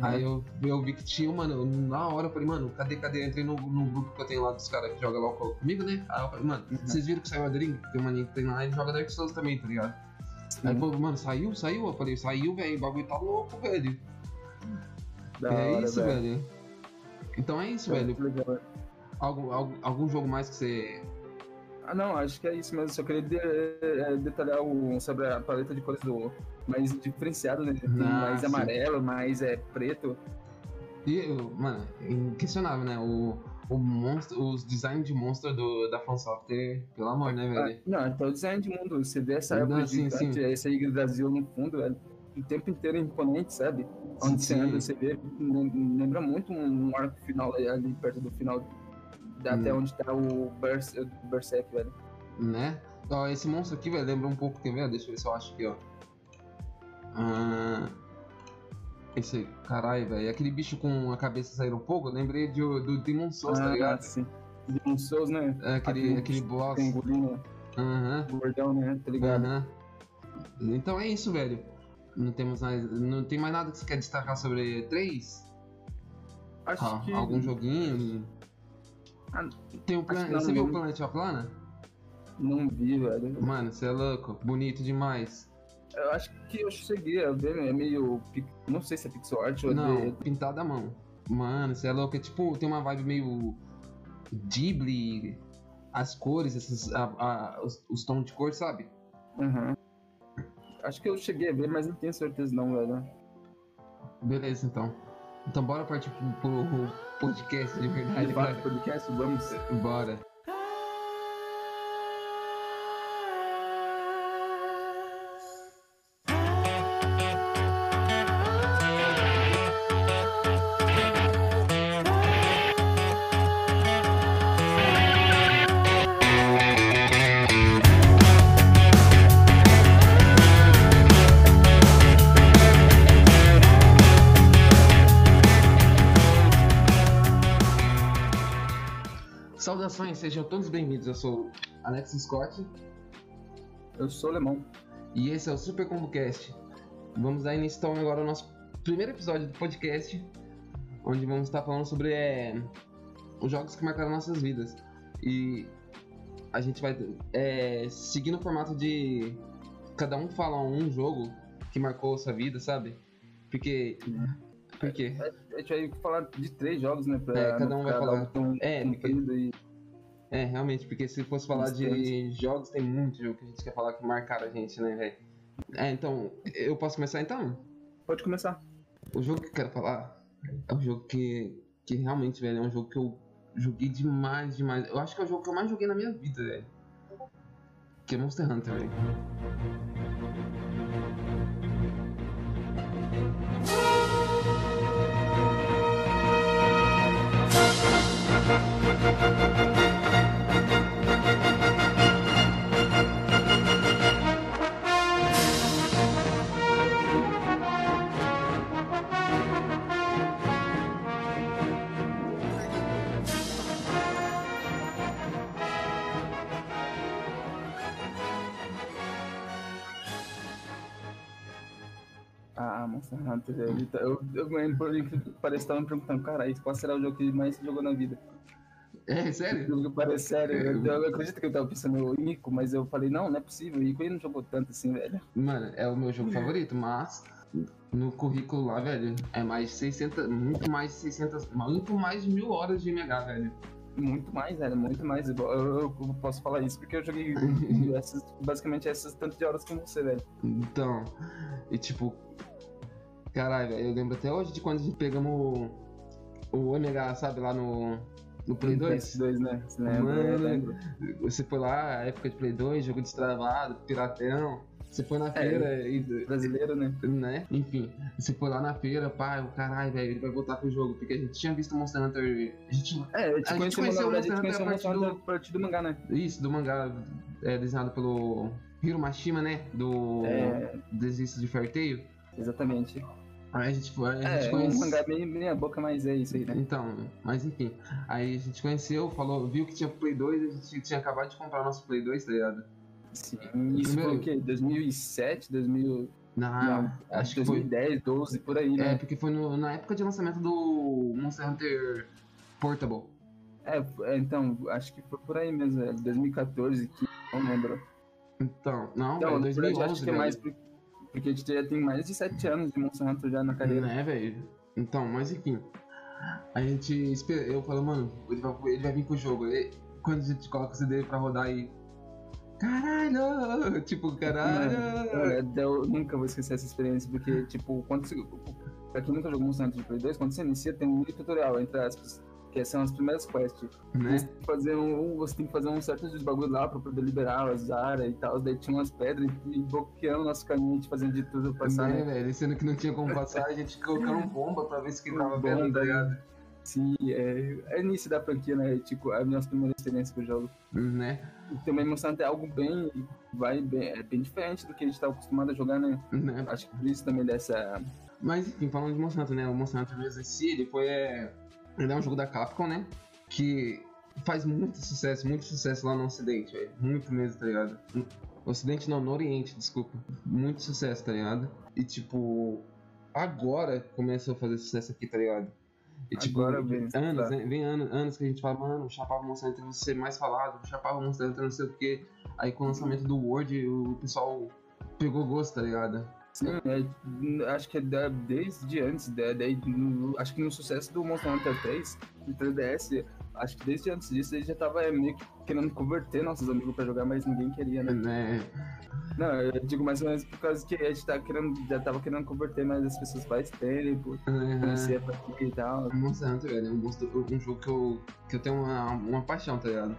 Aí eu, eu vi que tinha, mano, na hora eu falei, mano, cadê, cadê? Eu entrei no, no grupo que eu tenho lá dos caras que jogam LOL comigo, né? Aí eu falei, mano, Uhum. vocês viram que saiu a Drink? Tem uma que tem lá e joga Dark Souls também, tá ligado? Aí ele falou, mano, saiu? Saiu? Eu falei, saiu, velho, o bagulho tá louco, velho. Da é hora, isso, velho. Então é isso, É, velho. legal. Algum, algum, algum jogo mais que você. Ah, não, acho que é isso mesmo. Só queria de- é, detalhar o, sobre a paleta de cores do mais diferenciado, né? Tem Ah, mais sim. amarelo, mais é, preto. E, mano, inquestionável, né? O, o monstro, os designs de monstro do, da Fan Software, pelo amor, né, Ah, velho? não, então o design de mundo. Você vê essa Não, árvore sim, gigante, sim. esse aí do Brasil no fundo, velho. O tempo inteiro imponente, sabe? Onde você Sim. anda, você vê, lem- lembra muito um arco final ali, perto do final, da- até Hum. onde tá o Berserk, velho. Né? Ó, esse monstro aqui, velho, lembra um pouco, quer ver? Deixa eu ver se eu acho aqui, ó. Ah, esse, caralho, velho, aquele bicho com a cabeça saindo fogo, eu lembrei de, do Demon Souls, tá ligado? Ah, sim. Demon Souls, né? É, aquele, aquele aquele boss. Triangulinho, Aham. gordão, né? Tá ligado? Aham. Então é isso, velho. Não temos mais. Não tem mais nada que você quer destacar sobre E3? Acho Ah, que... Algum joguinho? Ah, Tem acho plan... Você viu o. Planet of Lana? Não vi, velho. Mano, você é louco. Bonito demais. Eu acho que eu cheguei a ver, é meio. Não sei se é pixel art ou Não, de. pintado à mão. Mano, você é louco. É tipo, tem uma vibe meio. Ghibli. As cores, esses, a- a- os, os tons de cor, sabe? Uhum. Acho que eu cheguei a ver, mas não tenho certeza não, velho. Beleza, então. Então bora partir pro, pro podcast de verdade. De podcast, vamos. Bora. Sejam todos bem-vindos. Eu sou Alex Scott Eu sou alemão. e esse é o Super Combo Cast. Vamos dar início então agora ao nosso primeiro episódio do podcast, onde vamos estar falando sobre é, os jogos que marcaram nossas vidas. E a gente vai é, seguir no formato de cada um fala um jogo que marcou sua vida, sabe? Porque. Por quê? A gente vai falar de três jogos, né? Pra É, cada um vai falar. tão É, comprido e É, realmente, porque se fosse falar de jogos, tem muito jogo que a gente quer falar que marcaram a gente, né, velho? É, então, eu posso começar então? Pode começar. O jogo que eu quero falar é um jogo que, que realmente, velho, é um jogo que eu joguei demais, demais. Eu acho que é o jogo que eu mais joguei na minha vida, velho. Que é Monster Hunter, velho. Monster Hunter, velho. Tá- Eu, eu lembro, por incrível que pareça, tava me perguntando, cara, qual será o jogo que mais se jogou na vida? É, sério? Que parece sério, eu, eu acredito que eu tava pensando em Ico, mas eu falei, não, não é possível, Ico ele não jogou tanto assim, velho. Mano, é o meu jogo favorito, mas no currículo lá, velho, é mais de 600, muito mais de 600, muito mais de mil horas de MH, velho. Muito mais, velho, muito mais. Eu, eu- eu posso falar isso porque eu joguei essas, basicamente essas tantas de horas com você, velho. Então, e tipo, caralho, velho, eu lembro até hoje de quando a gente pegamos o, o MH, sabe, lá no, no Play 2. PS2, né? Você lembra? Mano. Você foi lá, época de Play 2, jogo destravado, piratão. Você foi na feira e. Brasileiro, né? Né? Enfim, você foi lá na feira, pai, o caralho, velho, ele vai voltar pro jogo. Porque a gente tinha visto Monster Hunter. A gente É, A gente conheceu o Monster o Hunter a partir a partir do mangá, né? Isso, do mangá é, desenhado pelo Hiro Mashima, né? Do É, Desista de Fairy Tail. exatamente. Aí a gente foi, a gente É, um conhece... mangá bem meia boca, mas é isso aí, né? Então, mas enfim. Aí a gente conheceu, falou, viu que tinha Play 2, a gente tinha acabado de comprar nosso Play 2, tá ligado? Sim, isso foi o quê? 2007, 2000... Não, não, acho que foi. 2010, 12, por aí, É, né? porque foi no- na época de lançamento do Monster Hunter Portable. É, é, então, acho que foi por aí mesmo, é, 2014, que não lembro. Então, não, Então, na verdade, 2011, acho que é mais porque a gente já tem mais de 7 anos de Hunter já na carreira. Né, velho? Então, mas enfim. A gente espera. Eu falo, mano, ele vai, ele vai vir com o jogo. Quando a gente coloca o CD pra rodar aí. Caralho! Tipo, caralho! Olha, eu nunca vou esquecer essa experiência, porque, tipo, quando você. Pra quem nunca jogou Hunter de Play 2, quando você inicia, tem um mini tutorial, entre aspas, que são as primeiras quests. Né? Você, tem que fazer um, você tem que fazer um certo de bagulho lá pra poder liberar as áreas e tal. Daí tinha umas pedras e bloqueando o nosso caminho, a gente fazendo de tudo pra passar. Né, né? velho? Sendo que não tinha como passar, a gente colocando bomba pra ver se quebrava Bomba, pedra, tá ligado? Sim, é, é início da franquia, né? Tipo, a minha primeira experiência com o jogo. Né? E também é algo bem, vai bem, é bem diferente do que a gente tá acostumado a jogar, né? né? Acho que por isso também dessa. Mas enfim, falando de Hunter, né? O em si, ele foi. É... Ele é um jogo da Capcom, né? Que faz muito sucesso, muito sucesso lá no Ocidente, velho. Muito mesmo, tá ligado? Ocidente não, no Oriente, desculpa. Muito sucesso, tá ligado? E tipo, agora começou a fazer sucesso aqui, tá ligado? E tipo, Agora vem, anos, tá. né? Vem anos, anos que a gente fala, mano, chapava Monster Hunter não ser mais falado, chapava Monster Hunter não sei o quê. Aí com o lançamento do World, o pessoal pegou gosto, tá ligado? Sim, é, acho que é desde antes, da- daí, no- acho que no sucesso do Monster Hunter 3, do 3DS, acho que desde antes disso ele já tava é, meio que querendo converter nossos amigos pra jogar, mas ninguém queria, né? Né? Não, eu digo mais ou menos por causa que a gente tá querendo, já tava querendo converter mais as pessoas faz tempo, Uhum. conhecer aqui e tal. Monster Hunter, velho, é um, monstro- um jogo que eu, que eu tenho uma, uma paixão, tá ligado?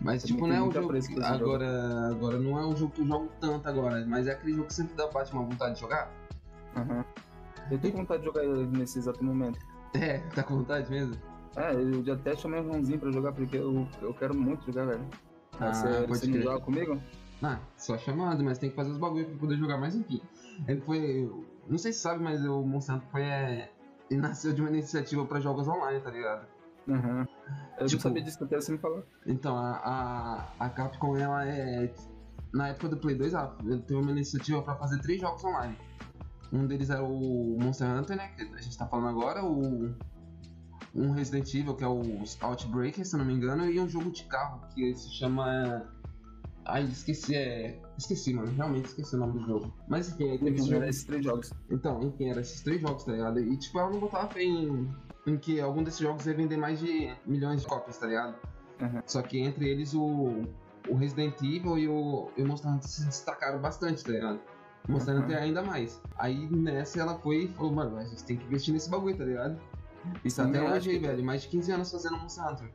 Mas, Também tipo, não é o muito jogo. que- esse jogo. agora, agora não é um jogo que eu jogo tanto agora, mas é aquele jogo que sempre dá bate uma vontade de jogar. Aham. Eu tenho vontade de jogar ele nesse exato momento. É, tá com vontade mesmo? É, eu já até chamei o Ronzinho pra jogar, porque eu, eu quero muito jogar, velho. Ah, você pode você joga comigo? Ah, só chamado, mas tem que fazer os bagulho pra poder jogar mais enfim. Ele foi. Não sei se sabe, mas o Hunter foi. É, ele nasceu de uma iniciativa pra jogos online, tá ligado? Aham. Eu Tipo- não sabia disso, até você me falou. Então, a, a, a Capcom, ela é. Na época do Play 2, ela teve uma iniciativa pra fazer três jogos online. Um deles era o Monster Hunter, né? Que a gente tá falando agora, o. Um Resident Evil, que é o Outbreaker, se eu não me engano, e um jogo de carro que se chama. Ai, esqueci, é. Esqueci, mano, realmente esqueci o nome do jogo. Mas enfim, aí teve esse Teve jogo. esses três jogos. Então, enfim, eram esses três jogos, tá ligado? E tipo, ela não botava fé em, em que algum desses jogos ia vender mais de milhões de cópias, tá ligado? Aham. Só que entre eles o, o Resident Evil e o, e o Monster Hunter se destacaram bastante, tá ligado? Monster Uhum. Hunter ainda mais. Aí nessa ela foi e falou, mano, a gente tem que investir nesse bagulho, tá ligado? Isso Sim, até hoje aí, que- velho. Mais de 15 anos fazendo Monster Hunter.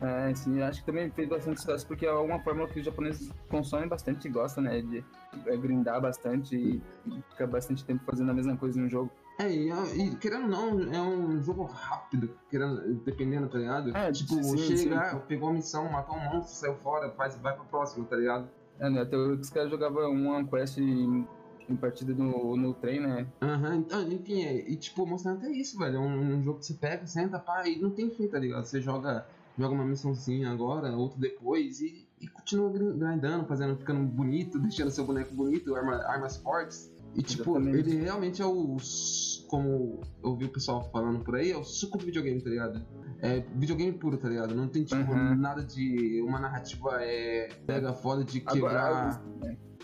É, sim, eu acho que também fez bastante sucesso, porque é uma fórmula que os japoneses consomem bastante e gostam, né? De é, grindar bastante e ficar bastante tempo fazendo a mesma coisa no jogo. É, e, e querendo ou não, é um jogo rápido, querendo, dependendo, tá ligado? É, tipo, sim, chega, pegou a missão, matou um monstro, saiu fora, faz, vai pro próximo, tá ligado? É, né? Até os caras jogavam uma quest em, em partida no, no trem, né? Aham, então, enfim, é, e tipo, Monster Hunter é isso, velho. É um, um jogo que você pega, senta, pá, e não tem fim, tá ligado? Você joga, joga uma missãozinha agora, outra depois, e, e continua grin- grindando, fazendo, ficando bonito, deixando seu boneco bonito, arma, armas fortes. E tipo, Exatamente. ele realmente é o. Como eu vi o pessoal falando por aí, é o suco do videogame, tá ligado? É videogame puro, tá ligado? Não tem tipo Uhum. nada de. Uma narrativa é. Pega foda de quebrar Agora,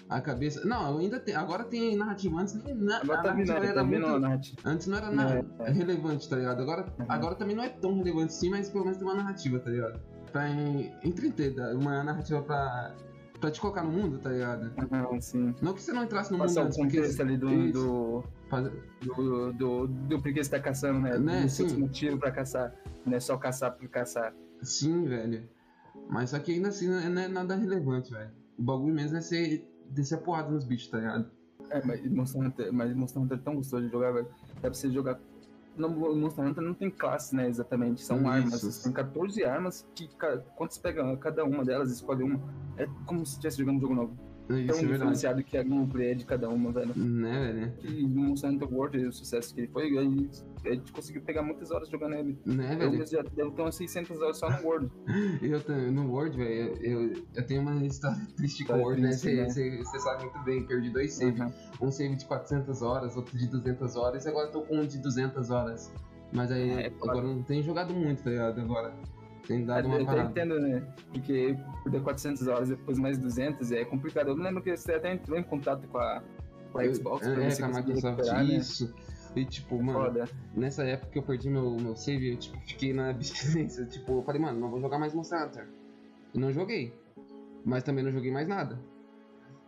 a cabeça. Não, ainda tem. Agora tem narrativa. Antes nem na, agora tá narrativa tá era vindo muito. Antes não era nada É, é. relevante, tá ligado? Agora, Uhum. agora também não é tão relevante sim, mas pelo menos tem uma narrativa, tá ligado? Pra en- entreter, uma narrativa pra, pra te colocar no mundo, tá ligado? Aham, sim. Não que você não entrasse no Passar mundo antes, porque. contexto ali do, Isso. do, faz- do, do, do porquê você tá caçando, né? Né, Do sim. motivo pra caçar. Não é só caçar por caçar. Sim, velho. Mas só que ainda assim não é, não é nada relevante, velho. O bagulho mesmo é ser descer a porrada nos bichos, tá ligado? É, mas Monster Hunter, mas Monster Hunter é tão gostoso de jogar, velho. Dá pra você jogar. No Monster Hunter não tem classe, né? Exatamente. São Isso. armas. Tem 14 armas que quando você pega cada uma delas escolhe uma, é como se estivesse jogando um jogo novo. Isso Tão é verdade. que a gameplay é de cada uma, velho. Né, velho? E no Monster Hunter World, o sucesso que ele foi, a gente, conseguiu pegar muitas horas jogando ele. Né, Eu velho? mesmo já devo ter umas 600 horas só no World. Eu também, no Word, velho, eu, eu tenho uma história triste com o Word, né? triste, Você né? sabe muito bem, perdi dois saves. Uhum. Um save de 400 horas, outro de 200 horas, e agora eu tô com um de 200 horas. Mas aí, É, pode. agora não tenho jogado muito, tá ligado? Agora tem Eu dado uma parada. entendo, né? Porque perder 400 horas depois mais 200 é complicado. Eu me lembro que você até entrou em contato com a, com a Eu- Xbox pra é, com a Microsoft, recuperar, né? isso. E tipo, mano, Foda. nessa época que eu perdi meu, meu save, eu tipo, fiquei na abstinência. Tipo, eu falei, mano, não vou jogar mais Monster Hunter. E não joguei. Mas também não joguei mais nada.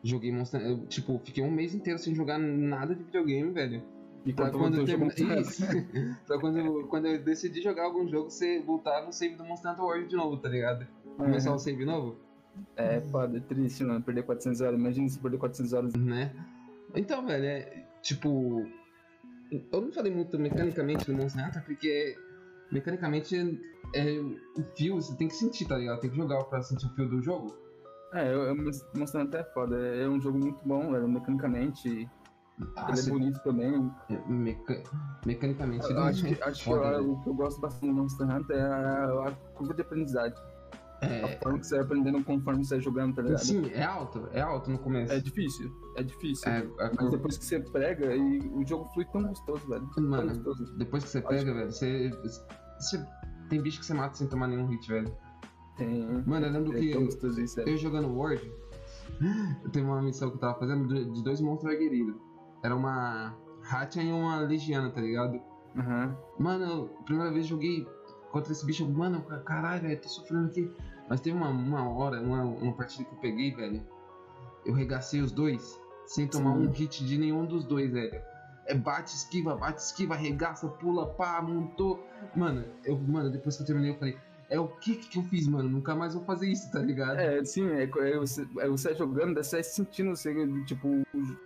Joguei Monster eu, Tipo, fiquei um mês inteiro sem jogar nada de videogame, velho. E Pra quando termina... Isso. pra quando, eu, quando eu decidi jogar algum jogo, você voltar no save do Monster Hunter World de novo, tá ligado? Começar o save novo, É, foda, é triste, mano, perder 400 horas. Imagina se perder 400 horas. né? Então, velho, é tipo. Eu não falei muito mecanicamente do Monster Hunter, porque mecanicamente é o fio, você tem que sentir, tá ligado? Tem que jogar pra sentir o fio do jogo. É, eu, eu Monster Hunter é foda. É um jogo muito bom, velho, mecanicamente. Ah, ele é bonito também. é, meca- Mecanicamente, Eu ele acho é que, acho que eu- velho. o que eu gosto bastante do Monster Hunter é a, a curva de aprendizagem. A É, forma que você vai aprendendo conforme você vai jogando, tá ligado? sim, é alto, é alto no começo. É difícil, é difícil. É, a Mas depois que você prega, e o jogo flui tão gostoso, velho. Mano, gostoso. depois que você Acho pega, velho, você, você. Tem bicho que você mata sem tomar nenhum hit, velho. Tem. Mano, eu lembro É que eu, eu jogando Word, Tem uma missão que eu tava fazendo de de dois monstros aguerridos. Era uma Hatia e uma Legiana, tá ligado? Aham. Mano, primeira vez joguei contra esse bicho, mano, ca- caralho, velho, tô sofrendo aqui. Mas teve uma, uma hora, uma, uma partida que eu peguei, velho. Eu regacei os dois, sem tomar Sim. um hit de nenhum dos dois, velho. É bate, esquiva, bate, esquiva, arregaça, pula, pá, montou. Mano, eu, mano, depois que eu terminei, eu falei, é o que que eu fiz, mano? Nunca mais vou fazer isso, tá ligado? É, sim, é, é você, é você jogando, você vai sentindo, você, tipo, o-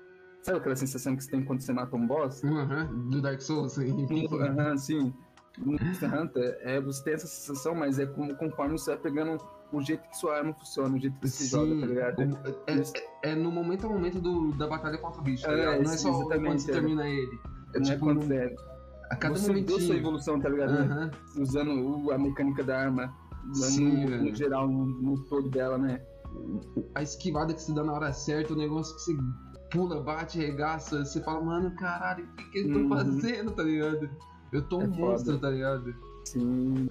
sabe aquela sensação que você tem quando você mata um boss? Aham, do Dark Souls, assim. Aham, sim. No Monster Hunter, é, você tem essa sensação, mas é como, conforme você vai pegando o jeito que sua arma funciona, o jeito que você joga, tá ligado? é, é- é no momento a momento do, da batalha contra o bicho, tá É, ligado? Não é sim, só quando você é. termina ele. Não é tipo, quando você, A cada você vê sua momentinho. evolução, tá ligado? Aham. Usando o- a mecânica da arma, Sim, no, no geral, no, no todo dela, né? A esquivada que você dá na hora certa, o negócio que você pula, bate, regaça, você fala, mano, caralho, o que, que eu tô Uhum. fazendo, tá ligado? Eu tô um É monstro, foda. tá ligado? Sim.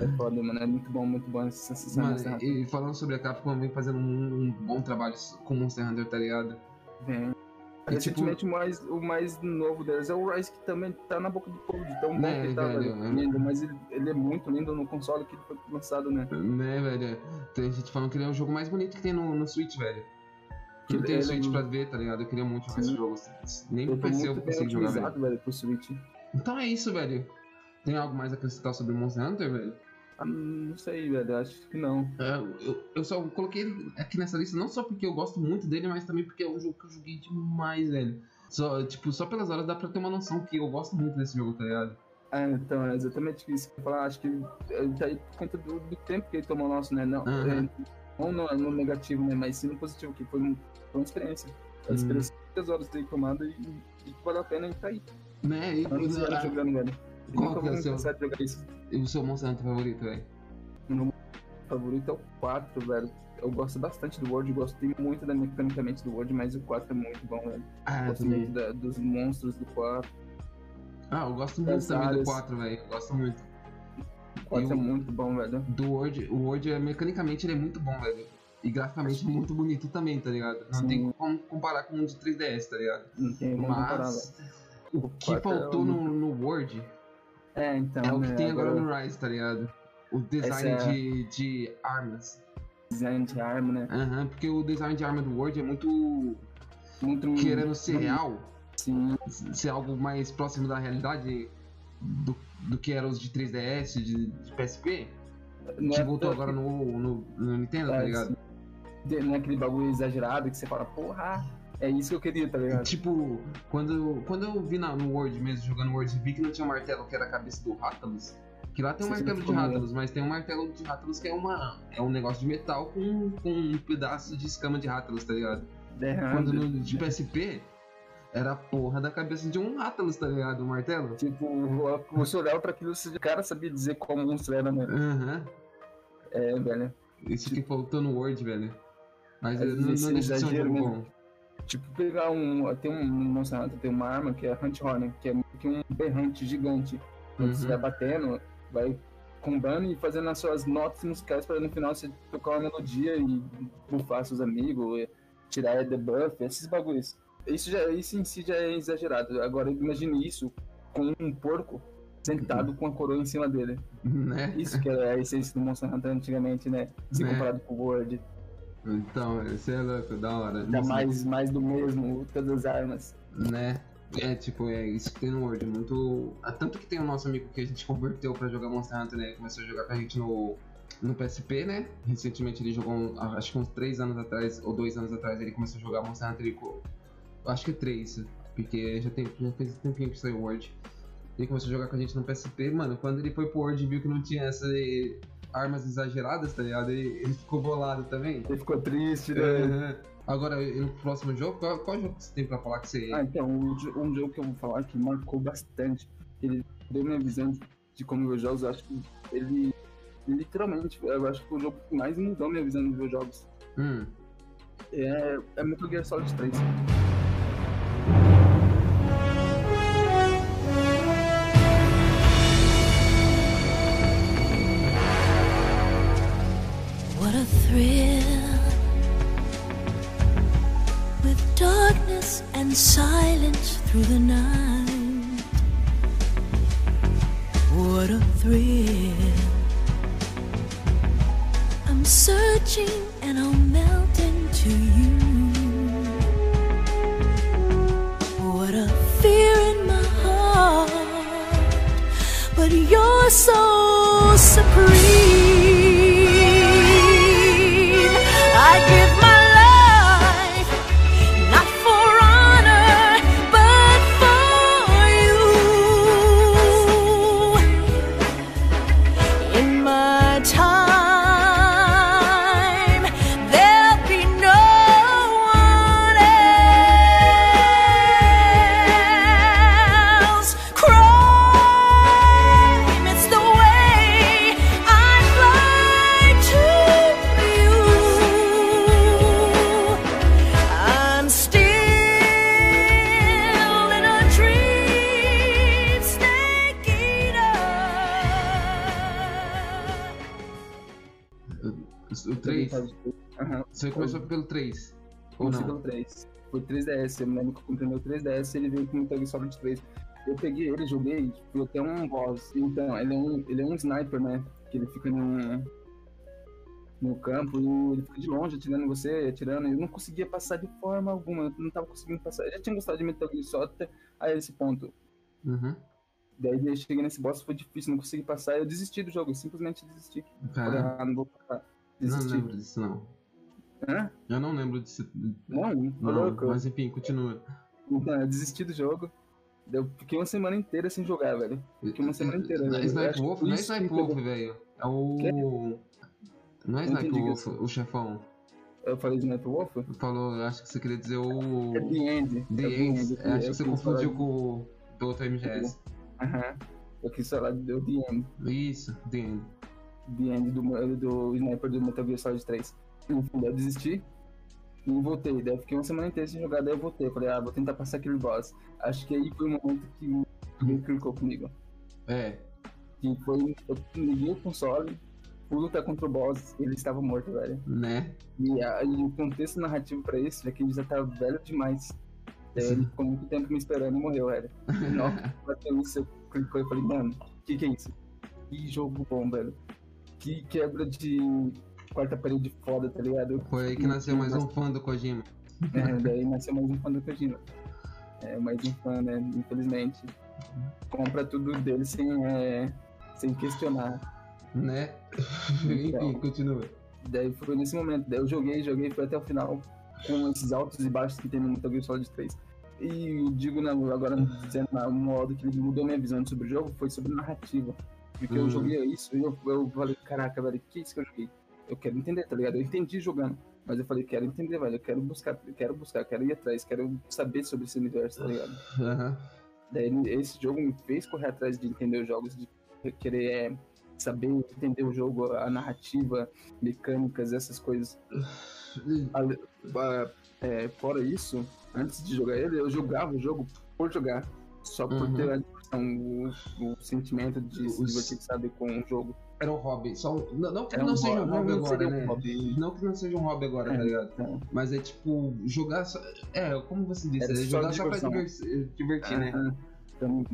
É foda, mano. É muito bom, muito bom essa sensação. Mano, e falando sobre a Capcom, vem fazendo um, um bom trabalho com Monster Hunter, tá ligado? Vem. E, tipo- Recentemente, o, mais, o mais novo deles é o Rise, que também tá na boca do povo, de tão bom Né, que tá, velho, velho. é. Lindo, mas ele, ele é muito lindo no console que ele foi lançado, né? Né, velho? Tem gente falando que ele é o jogo mais bonito que tem no, no Switch, velho. Eu não tenho Switch pra ver, tá ligado? Eu queria muito jogar Sim. esse jogo. Nem foi PC eu muito bem consigo jogar, velho. velho, pro Switch. Então é isso, velho. Tem algo mais a acrescentar sobre Monster Hunter, velho? Ah, não sei, velho. Acho que não. É, eu, eu só coloquei ele aqui nessa lista não só porque eu gosto muito dele, mas também porque é um jogo que eu joguei demais, velho. Só, tipo, só pelas horas dá pra ter uma noção que eu gosto muito desse jogo, tá ligado? Ah, então, é exatamente isso que eu ia falar. Acho que aí por conta do, do tempo que ele tomou nosso, né? Não, Aham. é, não no, no negativo, né? Mas sim no positivo, que foi, um- foi uma experiência. A Hum. experiência de muitas horas dele tomada e, e que valeu a pena ele tá aí. Né? E, Anos e anos jogando, velho. Qual que é o seu- jogar isso. e o seu Monster Hunter favorito, velho? Meu favorito é o 4, velho. Eu gosto bastante do World, gostei muito da mecanicamente do World, mas o 4 é muito bom, velho. Ah, gosto muito da- dos monstros do 4. Ah, eu gosto muito também do áreas. 4, velho. Gosto muito. O 4 é o- muito bom, velho. Do World, o World é, mecanicamente ele é muito bom, velho. E graficamente é muito bonito também, tá ligado? Não Sim. tem como comparar com um de 3DS, tá ligado? Não tem como comparar. Mas o que é faltou um- no, no World É, então. é o que né, tem agora no Rise, tá ligado? O design é- de, de armas. Design de arma, né? Aham, porque o design de arma do World é muito Muito. querendo ser real, Sim, ser algo mais próximo da realidade do, do que eram os de 3DS, de, de PSP, não que é voltou agora no, no, no Nintendo, tá é, ligado? sim. De- Não é aquele bagulho exagerado que você fala, porra, é isso que eu queria, tá ligado? Tipo, quando, quando eu vi na, no Word mesmo, jogando Word, vi que não tinha um martelo que era a cabeça do Rathalos. Que lá tem um martelo de Rathalos, mas tem um martelo de Rathalos que é uma é um negócio de metal com, com um pedaço de escama de Rathalos, tá ligado? Quando no de PSP era a porra da cabeça de um Rathalos, tá ligado? O martelo. Tipo, você olhava pra aquilo, você, o cara sabia dizer como um monstro era, né? Aham. É, velho. Isso que faltou no Word, velho. Mas Às não, não deixa de ser um bom. Tipo, pegar um. Tem um Monster Hunter, tem uma arma que é Hunt Horn, que é que um berrante gigante. Quando você Uhum. vai batendo, vai combando e fazendo as suas notas musicais para no final você tocar uma melodia e bufar seus amigos, tirar debuff, esses bagulhos. Isso, já, isso em si já é exagerado. Agora imagine isso com um porco sentado com a coroa em cima dele. Né? Isso que era a essência do Monster Hunter antigamente, né? Se Né? comparado com o World. Então, isso é louco, da hora. Ainda Nossa, mais, mais do mesmo, todas as armas. Né? É, tipo, é isso que tem no Word, muito... ah, Tanto que tem o nosso amigo que a gente converteu pra jogar Monster Hunter, né? Começou a jogar com a gente no, no PSP, né? Recentemente ele jogou, acho que uns 3 anos atrás, ou 2 anos atrás, ele começou a jogar Monster Hunter e... Acho que 3, porque já, tem, já fez tempinho que saiu o Word. Ele começou a jogar com a gente no PSP, mano, quando ele foi pro Word e viu que não tinha essas armas exageradas, tá ligado? Ele, ele ficou bolado também. Ele ficou triste, né? Aham. Agora, no próximo jogo, qual, qual jogo que você tem pra falar que você. Ah, então, um, um jogo que eu vou falar que marcou bastante, ele deu minha visão de como ver jogos, eu acho que ele, literalmente, eu acho que o jogo que mais mudou minha visão de jogos Hum. é, é Metal Gear Solid 3. Silence through the night. What a thrill. I'm searching and I'll melt into you. What a fear in my heart, but you're so 3. Ou Comecei não? pelo 3. Foi 3DS, eu me lembro que eu comprei meu 3DS ele veio com Metal Gear Solid 3. Eu peguei ele, joguei, fui até um boss. Então, ele é um, ele é um sniper, né? Que ele fica no, no campo e ele fica de longe atirando você, atirando. Eu não conseguia passar de forma alguma, eu não tava conseguindo passar. Eu já tinha gostado de Metal Gear Solid até a esse ponto. Uhum. Daí eu cheguei nesse boss, foi difícil, não consegui passar. Eu desisti do jogo, eu simplesmente desisti. Cara, ah, não vou passar. não Desisti. lembro disso, não. Hã? Eu não lembro disso. Não, Não, louco. mas enfim, continua. Então, eu desisti do jogo. Eu fiquei uma semana inteira sem jogar, velho. Fiquei uma semana inteira, Não é acho Wolf? que Não é que Wolf, velho. É o. Não é Não Sniper entendi Wolf, o chefão. Eu falei de Sniper Wolf? Falou, eu acho que você queria dizer o. É The End. The É End. É, acho que você confundiu com o do outro MGS. Aham. Eu quis falar do The End. Isso, The End. The End do, do Sniper do Metal Gear Solid 3. Eu desisti. E voltei. Daí eu fiquei uma semana inteira sem jogar, daí eu voltei. Falei, ah, vou tentar passar aquele boss. Acho que aí foi o momento que me clicou comigo. É. Que foi, eu liguei o console, fui lutar contra o boss, ele estava morto, velho. Né? E, a- e o contexto narrativo pra isso é que ele já tava velho demais. Daí ele ficou muito tempo me esperando e morreu, velho. Nossa, bateu isso, eu clicou e falei, mano, o que, que é isso? Que jogo bom, velho. Que quebra de quarta parede foda, tá ligado? Foi aí que nasceu mais um fã do Kojima. É, daí nasceu mais um fã do Kojima. É, mais um fã, né? Infelizmente. Compra tudo dele sem, é, sem questionar. Né? Então. Enfim, continua. Daí foi nesse momento. Daí eu joguei, joguei, foi até o final, com esses altos e baixos que tem no Metal Gear Solid 3. E eu digo na, agora, dizendo na modo que ele mudou minha visão sobre o jogo, foi sobre narrativa. Porque eu Hum. joguei isso e eu, eu falei, caraca, velho, que é isso que eu joguei? Eu quero entender, tá ligado? Eu entendi jogando. Mas eu falei, quero entender, velho. Eu quero buscar, quero buscar, quero ir atrás, quero saber sobre esse universo, tá ligado? Aham. Daí esse jogo me fez correr atrás de entender os jogos, de querer é, saber entender o jogo, a narrativa, mecânicas, essas coisas. Ah, é, fora isso, antes de jogar ele, eu jogava o jogo por jogar. Só por Uhum. ter a diversão, o, o sentimento de se Os- divertir, sabe, com o jogo. Era um hobby. Só um- Não, não que É não um seja um hobby, não agora, né? hobby. Não que não seja um hobby agora, É. tá ligado? Então, Mas é tipo, jogar só. É, como você disse, é jogar só pra diversão. divertir, divertir né? Então,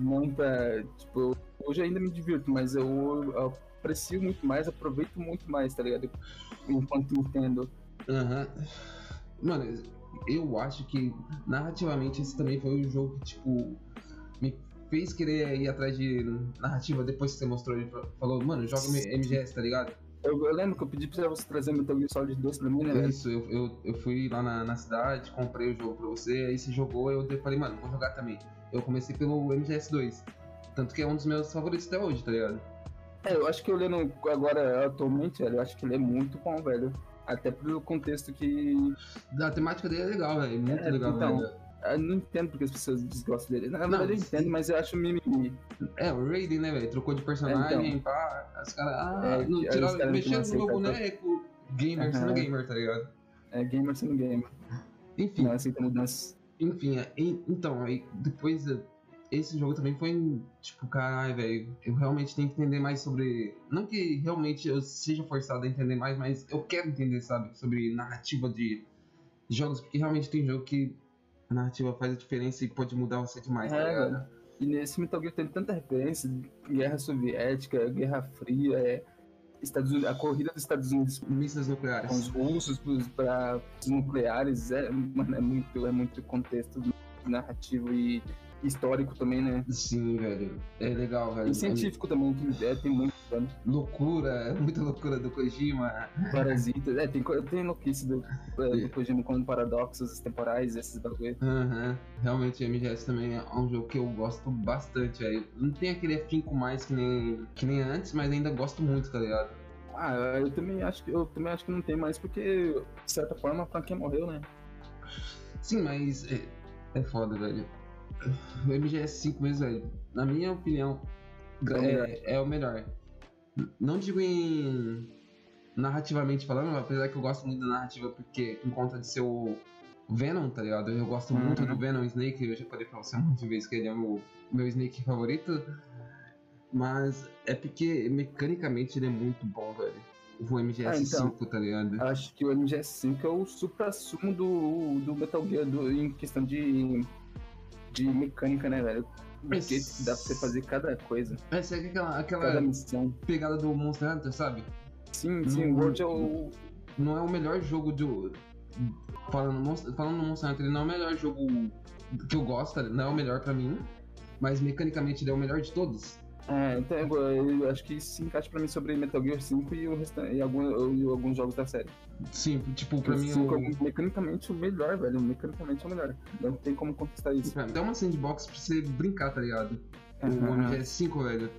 não pra. Tipo, hoje ainda me divirto, mas eu, eu aprecio muito mais, aproveito muito mais, tá ligado? Enquanto entendo. Aham. Mano, eu acho que narrativamente esse também foi um jogo que, tipo, me fez querer ir atrás de narrativa depois que você mostrou. Ele falou, mano, joga MGS, tá ligado? Eu, eu lembro que eu pedi pra você trazer Metal Gear Solid 2 pra mim, né? Isso, eu, eu, eu fui lá na, na cidade, comprei o jogo pra você, aí você jogou, eu falei, mano, vou jogar também. Eu comecei pelo MGS2. Tanto que é um dos meus favoritos até hoje, tá ligado? É, eu acho que olhando agora atualmente, velho, eu acho que ele é muito bom, velho. Até pelo contexto que. A temática dele é legal, velho. Muito É, legal, então, velho. Eu não entendo porque as pessoas desgostam dele. Na Não, verdade, eu sim. entendo, mas eu acho mimimi. É, o Raiden, né, velho? Trocou de personagem, então. pá. Os caras, ah, É, não, tiraram, caras mexendo não no meu boneco. Gamer sendo Aham. gamer, tá ligado? É gamer sendo gamer. Enfim, Não aceita mudanças. enfim, é, então, aí depois é, esse jogo também foi tipo, caralho, velho, eu realmente tenho que entender mais sobre. Não que realmente eu seja forçado a entender mais, mas eu quero entender, sabe, sobre narrativa de jogos, porque realmente tem jogo que a narrativa faz a diferença e pode mudar você demais, tá É, ligado? velho. E nesse Metal Gear tem tanta referência, Guerra Soviética, Guerra Fria, é, Estados Unidos, a corrida dos Estados Unidos Mísseis com os nucleares. russos para os nucleares, é, mano, é muito, é muito contexto narrativo e histórico também, né? Sim, velho. É legal, velho. E científico também, que é, tem muito. É loucura, é muita loucura do Kojima. Parasitas, é, tem, tem louquice do, é, do Kojima com paradoxos temporais, esses bagulho. Aham. Realmente, MGS também é um jogo que eu gosto bastante, velho. Não tem aquele afinco mais que nem, que nem antes, mas ainda gosto muito, tá ligado? Ah, eu também acho que eu também acho que não tem mais, porque, de certa forma, a franquia morreu, né? Sim, mas é, é foda, velho. O MGS5 mesmo, velho, na minha opinião, É o melhor. é, é o melhor. Não digo em narrativamente falando, apesar que eu gosto muito da narrativa porque por conta de ser o Venom, tá ligado? Eu gosto muito Uhum. do Venom Snake, eu já falei pra você um monte de vezes que ele é o meu, meu Snake favorito. Mas é porque mecanicamente ele é muito bom, velho. O MGS5, então. tá ligado? Acho que o MGS5 é o supra-sumo do, do Metal Gear do, em questão de, de mecânica, né, velho? Porque Mas- dá pra você fazer cada coisa, Essa é aquela, aquela cada missão. pegada do Monster Hunter, sabe? Sim, sim, o World é o. não é o melhor jogo do. Falando, falando no Monster Hunter, ele não é o melhor jogo que eu gosto, não é o melhor pra mim, mas mecanicamente ele é o melhor de todos. É, então eu, eu acho que isso se encaixa pra mim sobre Metal Gear 5 e, o e, algum, e alguns jogos da série. Sim, tipo, pra o mim. 5 o- é mecanicamente o melhor, velho. Mecanicamente é o melhor. Não tem como contestar isso. Até uma sandbox pra você brincar, tá ligado? O Aham. MGS5, velho.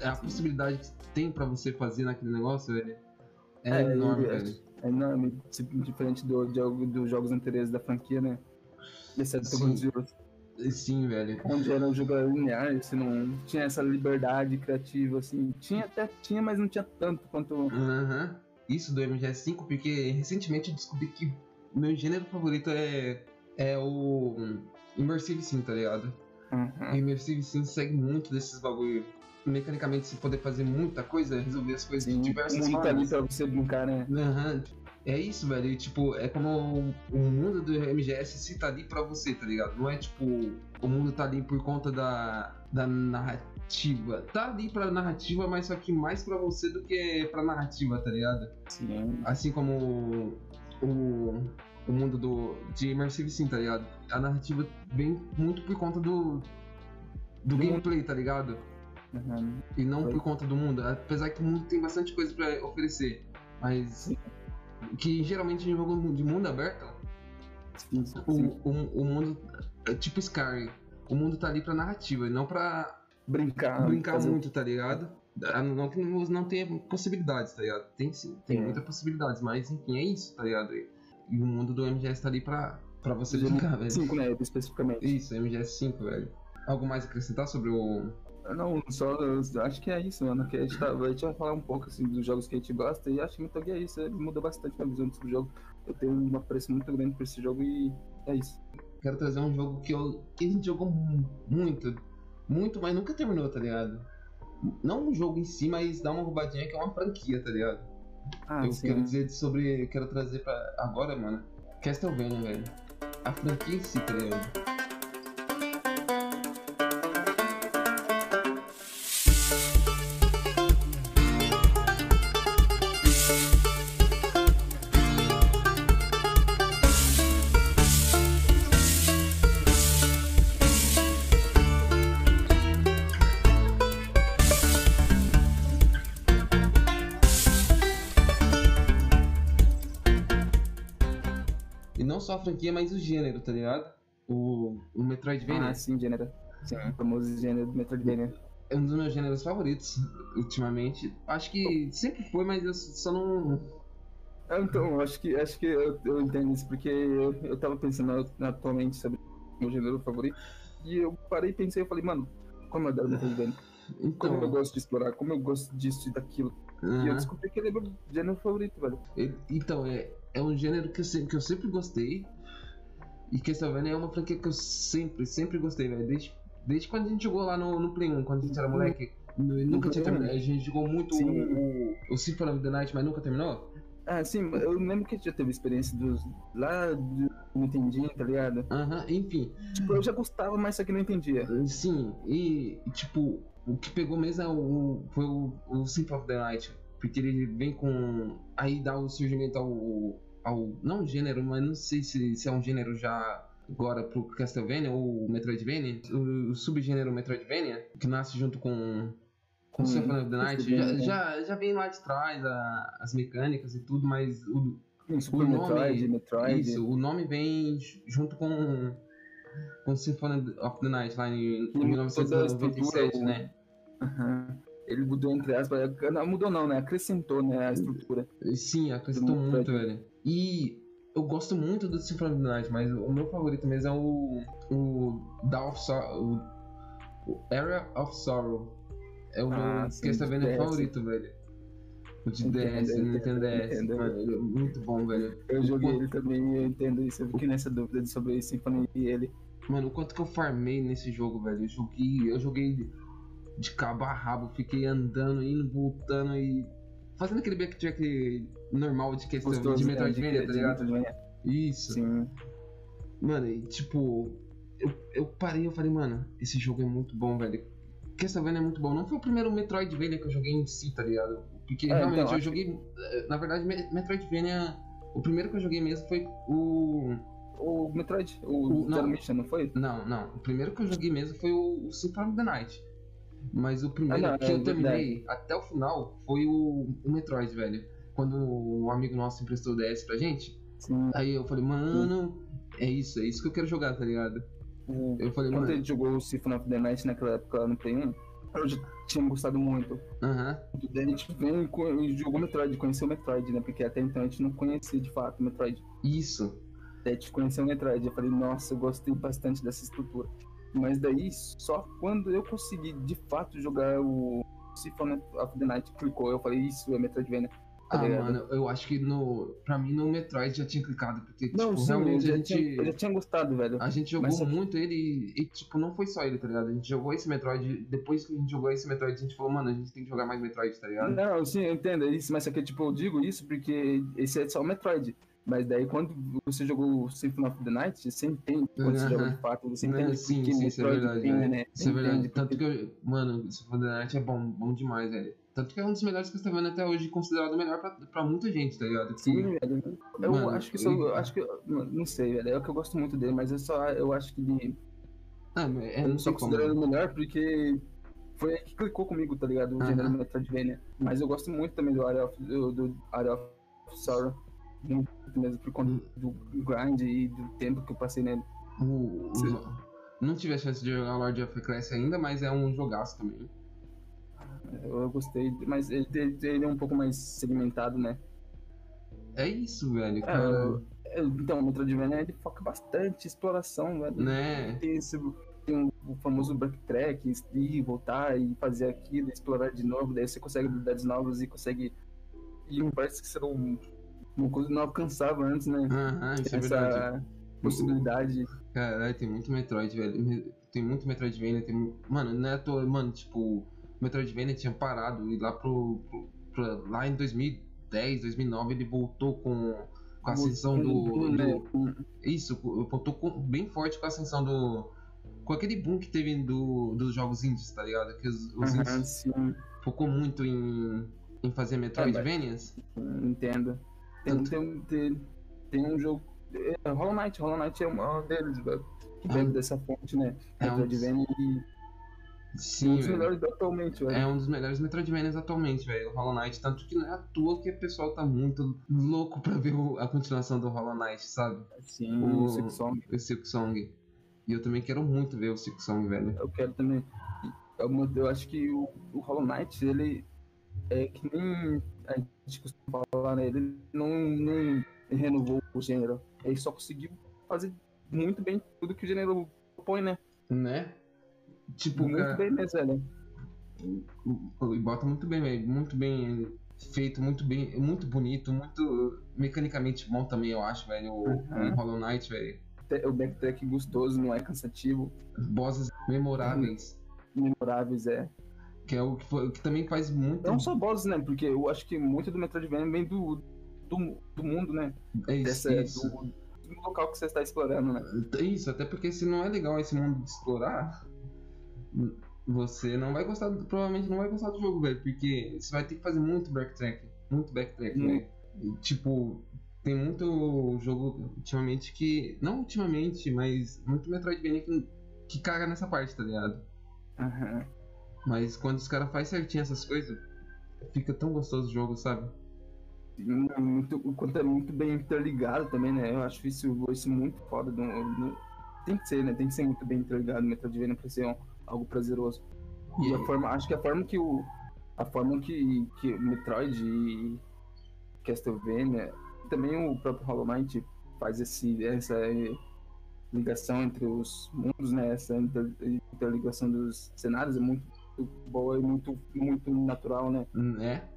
é- A possibilidade que tem pra você fazer naquele negócio, velho. É, É, enorme, ele- velho. É enorme, se- diferente do, de, dos jogos anteriores da franquia, né? Exceto Sim. Zero, Sim, velho. onde era um jogo linear, você não tinha essa liberdade criativa, assim. Tinha até, tinha, mas não tinha tanto quanto... Aham. Isso do MGS5, porque recentemente eu descobri que meu gênero favorito é, é o Immersive Sim, tá ligado? O Immersive Sim segue muito desses bagulho. Mecanicamente, você poder fazer muita coisa, resolver as coisas Sim, de diversas mundo tá ali formas. pra você brincar, né? Aham. É isso, velho. E, tipo, é como o, mundo do MGS se tá ali pra você, tá ligado? Não é tipo, o mundo tá ali por conta da, da narrativa. Tá ali pra narrativa, mas só que mais pra você do que pra narrativa, tá ligado? Sim. Assim como o, o mundo do, de Immersive Sim, tá ligado? A narrativa vem muito por conta do, do gameplay, tá ligado? Aham. E não Foi. por conta do mundo. Apesar que o mundo tem bastante coisa pra oferecer. Mas Sim. Que geralmente em jogo de mundo aberto, Sim, sim, o, o, o mundo é tipo Skyrim. O mundo tá ali pra narrativa, e não pra Brincar. brincar muito, tá ligado? Ah, Não que não, não tenha possibilidades, tá ligado? Tem sim, tem É. muitas possibilidades, mas enfim, é isso, tá ligado? E, e o mundo do MGS tá ali pra, pra você brincar, velho. 5, né? Especificamente. Isso, MGS 5, velho. Algo mais a acrescentar sobre o. Não, só acho que é isso, mano. Que a gente, tá, a gente vai falar um pouco assim, dos jogos que a gente gosta e acho que Metal Gear é isso. Ele muda bastante minha visão sobre o jogo. Eu tenho um apreço muito grande por esse jogo e é isso. Quero trazer um jogo que, eu, que a gente jogou mu- muito, muito, mas nunca terminou, tá ligado? Não um jogo em si, mas dá uma roubadinha que é uma franquia, tá ligado? Ah, eu sim. quero dizer sobre. Quero trazer pra agora, mano. Castlevania, velho. A franquia em si, tá ligado? Franquia, mas o gênero, tá ligado? O, o Metroidvania Ah, sim, gênero. Sim, o famoso gênero do Metroidvania. é um dos meus gêneros favoritos ultimamente. Acho que sempre foi, mas eu só não. Ah, Então, acho que, acho que eu, eu entendo isso, porque eu, eu tava pensando atualmente sobre o meu gênero favorito. E eu parei e pensei, eu falei, mano, como eu adoro Metroidvania. Como eu Então. gosto de explorar, como eu gosto disso e daquilo. E eu descobri que ele é meu gênero favorito, velho. Então, é, é um gênero que eu, sempre, que eu sempre gostei. E Castlevania é uma franquia que eu sempre, sempre gostei, velho. Desde, desde quando a gente jogou lá no, no Play 1, quando a gente era moleque. nu- Nunca tinha Play 1. terminado. A gente jogou muito Sim. o, o, Symphony of the Night, mas nunca terminou. Ah, sim, eu lembro que já teve experiência dos. lá do Nintendinho, tá ligado? Aham, enfim. Tipo, eu já gostava, mas só que não entendia. Sim, e tipo, o que pegou mesmo é o, foi o, o Symphony of the Night. Porque ele vem com. Aí dá o surgimento ao. Ao não gênero, mas não sei se, se é um gênero já agora pro Castlevania ou Metroidvania. O, o subgênero Metroidvania, que nasce junto com. Com Hum, Symphony of the Night, já, Castlevania. já, já vem lá de trás a- as mecânicas e tudo, mas o, Em Super nome- Metroid, Metroid. isso, o nome vem junto com, com Symphony of the Night lá em, em E toda a 1997, estrutura, né? Aham. Ele mudou entre aspas. Não, mudou não, né? Acrescentou, né, a estrutura. Sim, acrescentou muito, Metroid. velho. E eu gosto muito do Symphony of the Night, mas o meu favorito mesmo é o. O Dawn of Sorrow. O, Area of Sorrow. É o Ah, meu sim, Castlevania DS. favorito, velho. O de DS, entendo, Nintendo DS. Mano, ele é muito bom, velho. Eu joguei Quanto- ele também e eu entendo isso. Eu fiquei nessa dúvida sobre Symphony e ele. Mano, o quanto que eu farmei nesse jogo, velho. Eu joguei, eu joguei de cabo a rabo, fiquei andando, indo, voltando e. Fazendo aquele backtrack normal de questão Gostoso, de né, Metroidvania, de- tá de ligado? Metroidvania. Isso. Sim. Mano, e tipo, eu, eu parei e eu falei, mano, esse jogo é muito bom, velho. Castlevania é muito bom. Não foi o primeiro Metroidvania que eu joguei em si, tá ligado? Porque É, realmente então, eu joguei. eh, Na verdade, Me- Metroidvania. O primeiro que eu joguei mesmo foi o. O Metroid, o, O- não. Mission, não foi? Não, não. O primeiro que eu joguei mesmo foi o, o Symphony of the Night. Mas o primeiro Ah, não, que é eu terminei até o final foi o, o Metroid, velho. Quando um amigo nosso emprestou o DS pra gente, Sim. aí eu falei, mano, é isso, é isso que eu quero jogar, tá ligado? O- Eu falei, Quando mano, ele jogou o Symphony of the Night naquela época lá no Play 1, eu já tinha gostado muito. aham. Daí a gente veio co- e jogou Metroid, conheceu o Metroid, né? Porque até então a gente não conhecia de fato o Metroid. Isso. Daí a gente conheceu o Metroid. Eu falei, nossa, eu gostei bastante dessa estrutura. Mas daí, só quando eu consegui de fato jogar o Symphony of the Night, clicou. Eu falei, isso é Metroidvania. Tá Ah, ligado? mano, eu acho que no. Pra mim no Metroid já tinha clicado, porque, Não, tipo, sim, realmente a gente. tinha, eu já tinha gostado, velho. A gente jogou Mas muito ele e, e, tipo, não foi só ele, tá ligado? A gente jogou esse Metroid. Depois que a gente jogou esse Metroid, a gente falou, mano, a gente tem que jogar mais Metroid, tá ligado? Não, sim, eu entendo isso, mas só que tipo, eu digo isso porque esse é só o Metroid. Mas daí quando você jogou o Symphony of the Night, você entende quando você Aham. joga de fato, você entende sim, porque sim, isso é verdade, tem, velho. né? Isso é verdade. Tanto que eu. Mano, esse Full Night é bom, bom demais, velho. Tanto que é um dos melhores Castlevania até hoje, considerado o melhor pra, pra muita gente, tá ligado? Que- Sim, velho. Eu Mano, acho que isso, eu acho que não sei, velho. É o que eu gosto muito dele, mas eu só eu acho que ele, Ah, é, eu não só sei como. considero ele melhor porque foi aí que clicou comigo, tá ligado? O Aham. gênero Metroidvania. Mas eu gosto muito também do Area of, do, do Area of Sorrow. Muito mesmo por conta do grind e do tempo que eu passei nele. O- Sim. não tive a chance de jogar Lord of Class ainda, mas é um jogaço também. Eu, gostei, mas ele, ele- é um pouco mais segmentado, né? É isso, velho. É, Cara. eu- então, o Metroidvania ele foca bastante em exploração, velho. Né? Tem, esse, tem um- o famoso backtrack, ir, voltar e fazer aquilo, explorar de novo, daí você consegue habilidades novas e consegue. E parece que será um, uma coisa que não alcançava antes, né? Aham, isso é Essa verdade. possibilidade. Caralho, tem muito Metroid, velho. Tem muito Metroidvania. Tem... Mano, não é à toa, mano, tipo, Metroidvania tinha parado e lá pro. pro- pra- lá em 2010, 2009 ele voltou com, com a ascensão do. Né? do Um- isso, voltou com- bem forte com a ascensão do. Com aquele boom que teve do, dos jogos indies, tá ligado? Que os, os indies focou muito em, em fazer Metroidvanias. entendo. Tem, tem, tem, tem um jogo. É, Hollow Knight, Hollow Knight é um deles, velho. Que Ah. bebe dessa fonte, né? É um- Metroidvania e um Sim, dos velho. melhores atualmente, velho. É um dos melhores Metroidvanias atualmente, velho, o Hollow Knight. Tanto que não é à toa que o pessoal tá muito louco pra ver o- a continuação do Hollow Knight, sabe? Sim, O- o Silk Song. O Silk Song. E eu também quero muito ver o Silk Song, velho. Eu quero também. Eu, eu acho que o, o Hollow Knight, ele é que nem a gente costuma falar, né? Ele não, não renovou o gênero. Ele só conseguiu fazer muito bem tudo que o gênero propõe, né? Né? Tipo, muito cara, bem mesmo, velho. e bota muito bem, velho. Muito bem feito, muito bem, muito bonito, muito mecanicamente bom também, eu acho, velho. O, Uhum. Hollow Knight, velho. O backtrack gostoso, não é cansativo. Bosses memoráveis. Memoráveis, é. Que é o que, foi- que também faz muito. Não só bosses, né? Porque eu acho que muito do Metroidvania vem do, do do, do mundo, né? É isso. Dessa, isso. Do, do local que você está explorando, né? Isso, até porque se não é legal esse mundo de explorar, você não vai gostar, do- provavelmente não vai gostar do jogo, velho, porque você vai ter que fazer muito backtrack, muito backtrack, Hum. E, Tipo, tem muito jogo ultimamente que, não ultimamente, mas muito Metroidvania que, que caga nessa parte, tá ligado? Aham. Mas quando os caras fazem certinho essas coisas, fica tão gostoso o jogo, sabe? E Muito, o quanto é muito bem interligado também, né? Eu acho isso, isso muito foda. do- do- tem que ser, né? Tem que ser muito bem interligado o Metroidvania pra ser um- algo prazeroso. E a forma, acho que a forma que o. A forma que, que Metroid e Castlevania, e também o próprio Hollow Knight faz esse, essa ligação entre os mundos, né? Essa inter- interligação dos cenários é muito boa e muito, muito natural, né? Hum, É?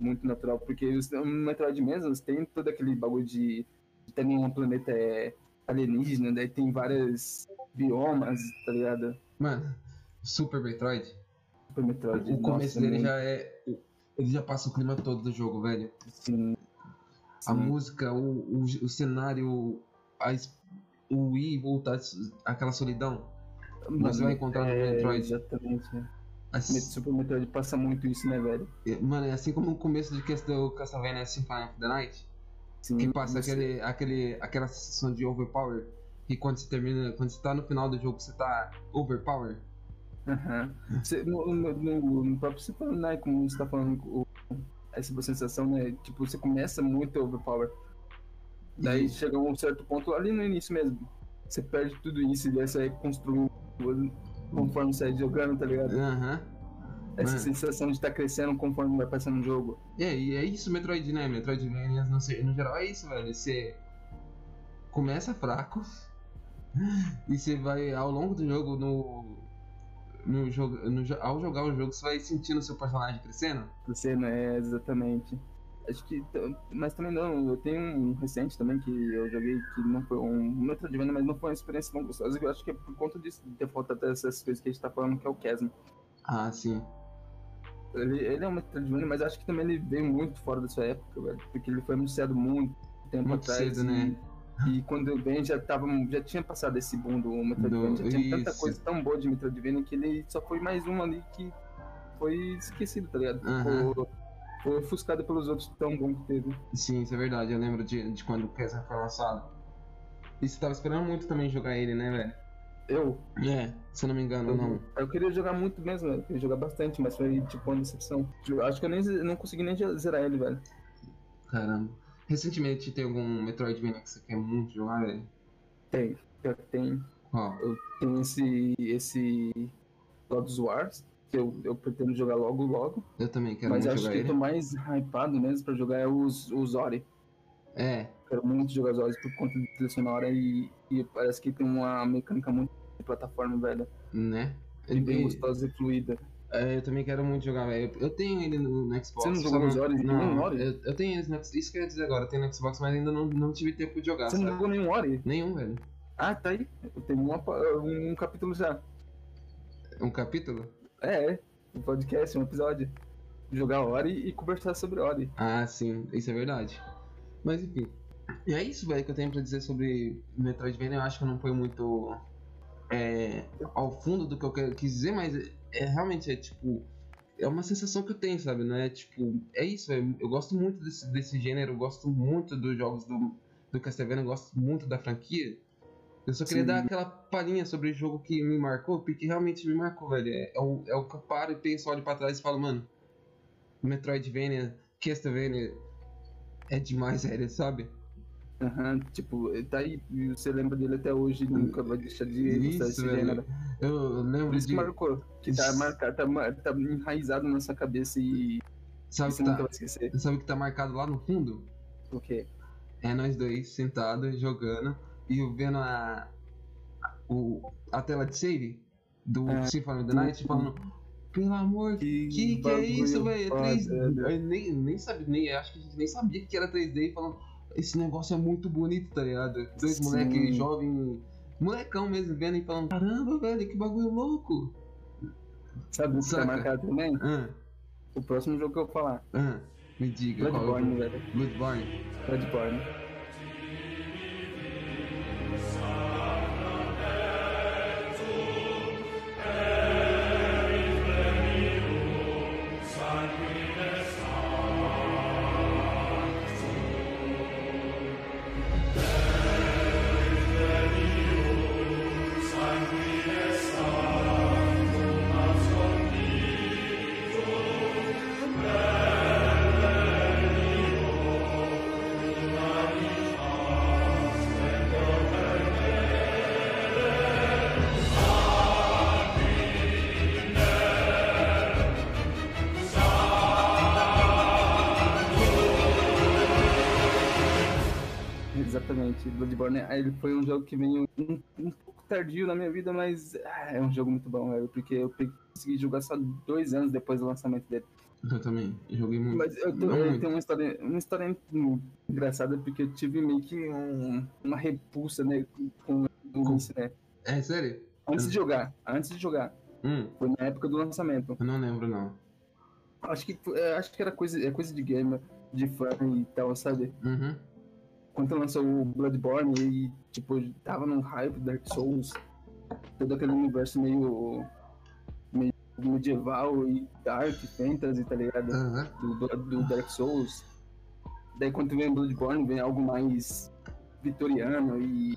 muito natural, porque no Metroid mesmo tem todo aquele bagulho de, de ter um planeta é, alienígena, daí tem várias biomas, tá ligado? Mano, Super Metroid, Super Metroid. o começo nossa, dele muito, já é. Ele já passa o clima todo do jogo, velho. Sim, A sim. música, o, o, o cenário, a, o e voltar, aquela solidão. Você vai encontrar no é, Metroid. Exatamente. né? Assim, Super Metroid passa muito isso, né, velho? mano, é assim como o começo de Castle- Castlevania Symphony of the Night, Sim, que passa aquele, aquele, aquela sensação de overpower. E quando você termina, quando você tá no final do jogo, você tá overpower. Aham. Você- no, no, no- no próprio Super né, como você tá falando, o- essa sensação, né? Tipo, você começa muito overpower. Daí E- chega um certo ponto ali no início mesmo. Você perde tudo isso e daí você vai construindo conforme você vai jogando, tá ligado? Aham. Essa Mano. sensação de estar crescendo conforme vai passando o jogo. É, e é isso Metroid, né? Metroidvania, no, se- no geral, é isso, velho. Você começa fraco e você vai, ao longo do jogo, no, no jogo, no ao jogar o jogo, você vai sentindo o seu personagem crescendo. Não é exatamente. Acho que. Mas também não, eu tenho um recente também que eu joguei que não foi um Metroidvania, mas não foi uma experiência tão gostosa. Eu acho que é por conta disso, de ter faltado essas coisas que a gente tá falando, que é o Chasm. Ah, sim. Ele, ele é um Metroidvania, mas acho que também ele veio muito fora da sua época, velho. Porque ele foi anunciado muito tempo Muito atrás. cedo, e, né? E quando venho já tava. Já tinha passado esse boom do Metroidvania. Do- já tinha tanta isso. coisa tão boa de Metroidvania que ele só foi mais um ali que foi esquecido, tá ligado? Ficou, foi ofuscado pelos outros tão bom que teve. Sim, isso é verdade. Eu lembro de, de quando o Kessler foi lançado. E você tava esperando muito também jogar ele, né, velho? Eu, É, se eu não me engano, eu, não. eu queria jogar muito mesmo, velho. Eu queria jogar bastante, mas foi tipo uma decepção. Eu acho que eu nem não consegui nem zerar ele, velho. Caramba. Recentemente tem algum Metroidvania que você quer muito jogar, velho? Tem, pior que tem. Qual? Eu tenho esse. esse Gods Wars, eu, eu pretendo jogar logo, logo. Eu também quero mas muito acho jogar que eu ele. tô mais hypado mesmo pra jogar é os, os Ori. É, Quero muito jogar os Ori por conta de trilha sonora e, e parece que tem uma mecânica muito de plataforma, velho. né? E bem gostosa e fluida. É, eu também quero muito jogar, velho. Eu tenho ele no, no Xbox. Você não jogou os Ori? Não, Nenhum Ori? Eu, eu tenho eles no Xbox. Isso que eu ia dizer agora. Eu tenho no Xbox, mas ainda não, não tive tempo de jogar, Você não sabe? jogou nenhum Ori? Nenhum, velho. Ah, tá aí. Eu tenho uma, um capítulo já. Um capítulo? É. Um podcast, um episódio. Jogar Ori e conversar sobre Ori. Ah, sim. Isso é verdade. Mas enfim. E é isso, velho, que eu tenho pra dizer sobre Metroidvania. Eu acho que não fui muito é, ao fundo do que eu quis dizer, mas é, é realmente é tipo. É uma sensação que eu tenho, sabe? Não é tipo. É isso, velho. Eu gosto muito desse, desse gênero, eu gosto muito dos jogos do, do Castlevania, eu gosto muito da franquia. Eu só queria Sim. dar aquela palhinha sobre o jogo que me marcou, porque realmente me marcou, velho. É, é o, é o que eu paro e penso, olho pra trás e falo, mano, Metroidvania, Castlevania é demais, velho, sabe? Aham, tipo, tá aí, você lembra dele até hoje, nunca vai deixar de gostar desse velho. gênero. Eu lembro Por isso de. que marcou, que tá marcado, tá, tá enraizado na sua cabeça e, Sabe você que, nunca tá, vai esquecer. sabe que tá marcado lá no fundo? O quê? É nós dois sentados, jogando, e eu vendo a. O, a tela de save do É. Symphony of the Night falando. Pelo amor, que que, é bagulho isso, velho? É foda, 3D. velho. Eu nem, nem sabia, nem, acho que a gente nem sabia que era 3D e falando. Esse negócio é muito bonito, tá ligado? Dois Sim. moleques jovens, molecão mesmo, vendo e falando: Caramba, velho, que bagulho louco. Sabe o que tá Saca. marcado também? Ah, O próximo jogo que eu vou falar. ah. Me diga, é Bloodborne, o... velho. Bloodborne. Bloodborne. Ele foi um jogo que veio um, um pouco tardio na minha vida, mas ah, é um jogo muito bom, velho. Porque eu consegui jogar só dois anos depois do lançamento dele. Eu também. Joguei muito. Mas eu, tô- eu tenho uma história, uma história engraçada, porque eu tive meio que um- uma repulsa, né, com o Com- início, né? É sério? Antes de jogar, antes de jogar. Hum, Foi na época do lançamento. eu não lembro não. Acho que, é, acho que era coisa, é coisa de gamer, de fã e tal, sabe? Uhum. Quando lançou o Bloodborne e, tipo, tava num hype Dark Souls, todo aquele universo meio, meio medieval e dark fantasy, tá ligado? Do, do, do Dark Souls. Daí quando vem Bloodborne, vem algo mais vitoriano e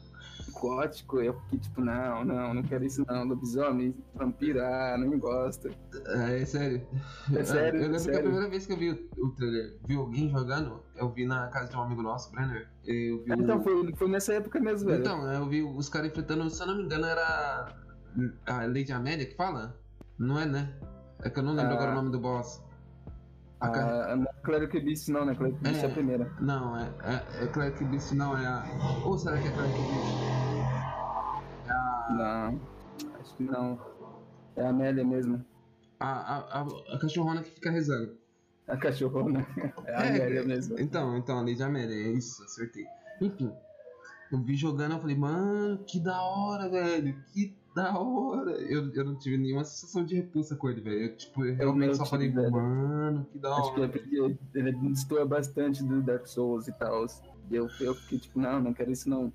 gótico, eu fiquei tipo, não, não, não quero isso não, lobisomem, vampiro, ah, não gosto. É, é sério. É sério, Eu lembro que a sério. primeira vez que eu vi o, o trailer, vi alguém jogando, eu vi na casa de um amigo nosso, Brenner. Eu vi o- Então foi, foi nessa época mesmo, velho. Então, eu vi os caras enfrentando, se eu não me engano, era a Lady Amélia que fala? Não é, né? É que eu não lembro Ah. agora o nome do boss. A ca- a, não é Cleric Beast não, né? Cleric Beast é, É. a primeira. Não, é, é, é Cleric Beast, não, é a. Ou será que é Cleric Beast? É. Não, acho que não. É a Amélia mesmo. A, a, a, a cachorrona que fica rezando. A cachorrona. É a Amélia mesmo. Então, então, a Lady Amélia, é isso, acertei. Enfim, eu vi jogando, eu falei, mano, que da hora, velho, que da hora. Eu, eu não tive nenhuma sensação de repulsa com ele, velho. Eu, tipo, eu realmente eu só falei, velho. mano, que da Acho que é hora. porque ele destoa bastante do Dark Souls e tal. E eu, eu fiquei tipo, não, não quero isso não.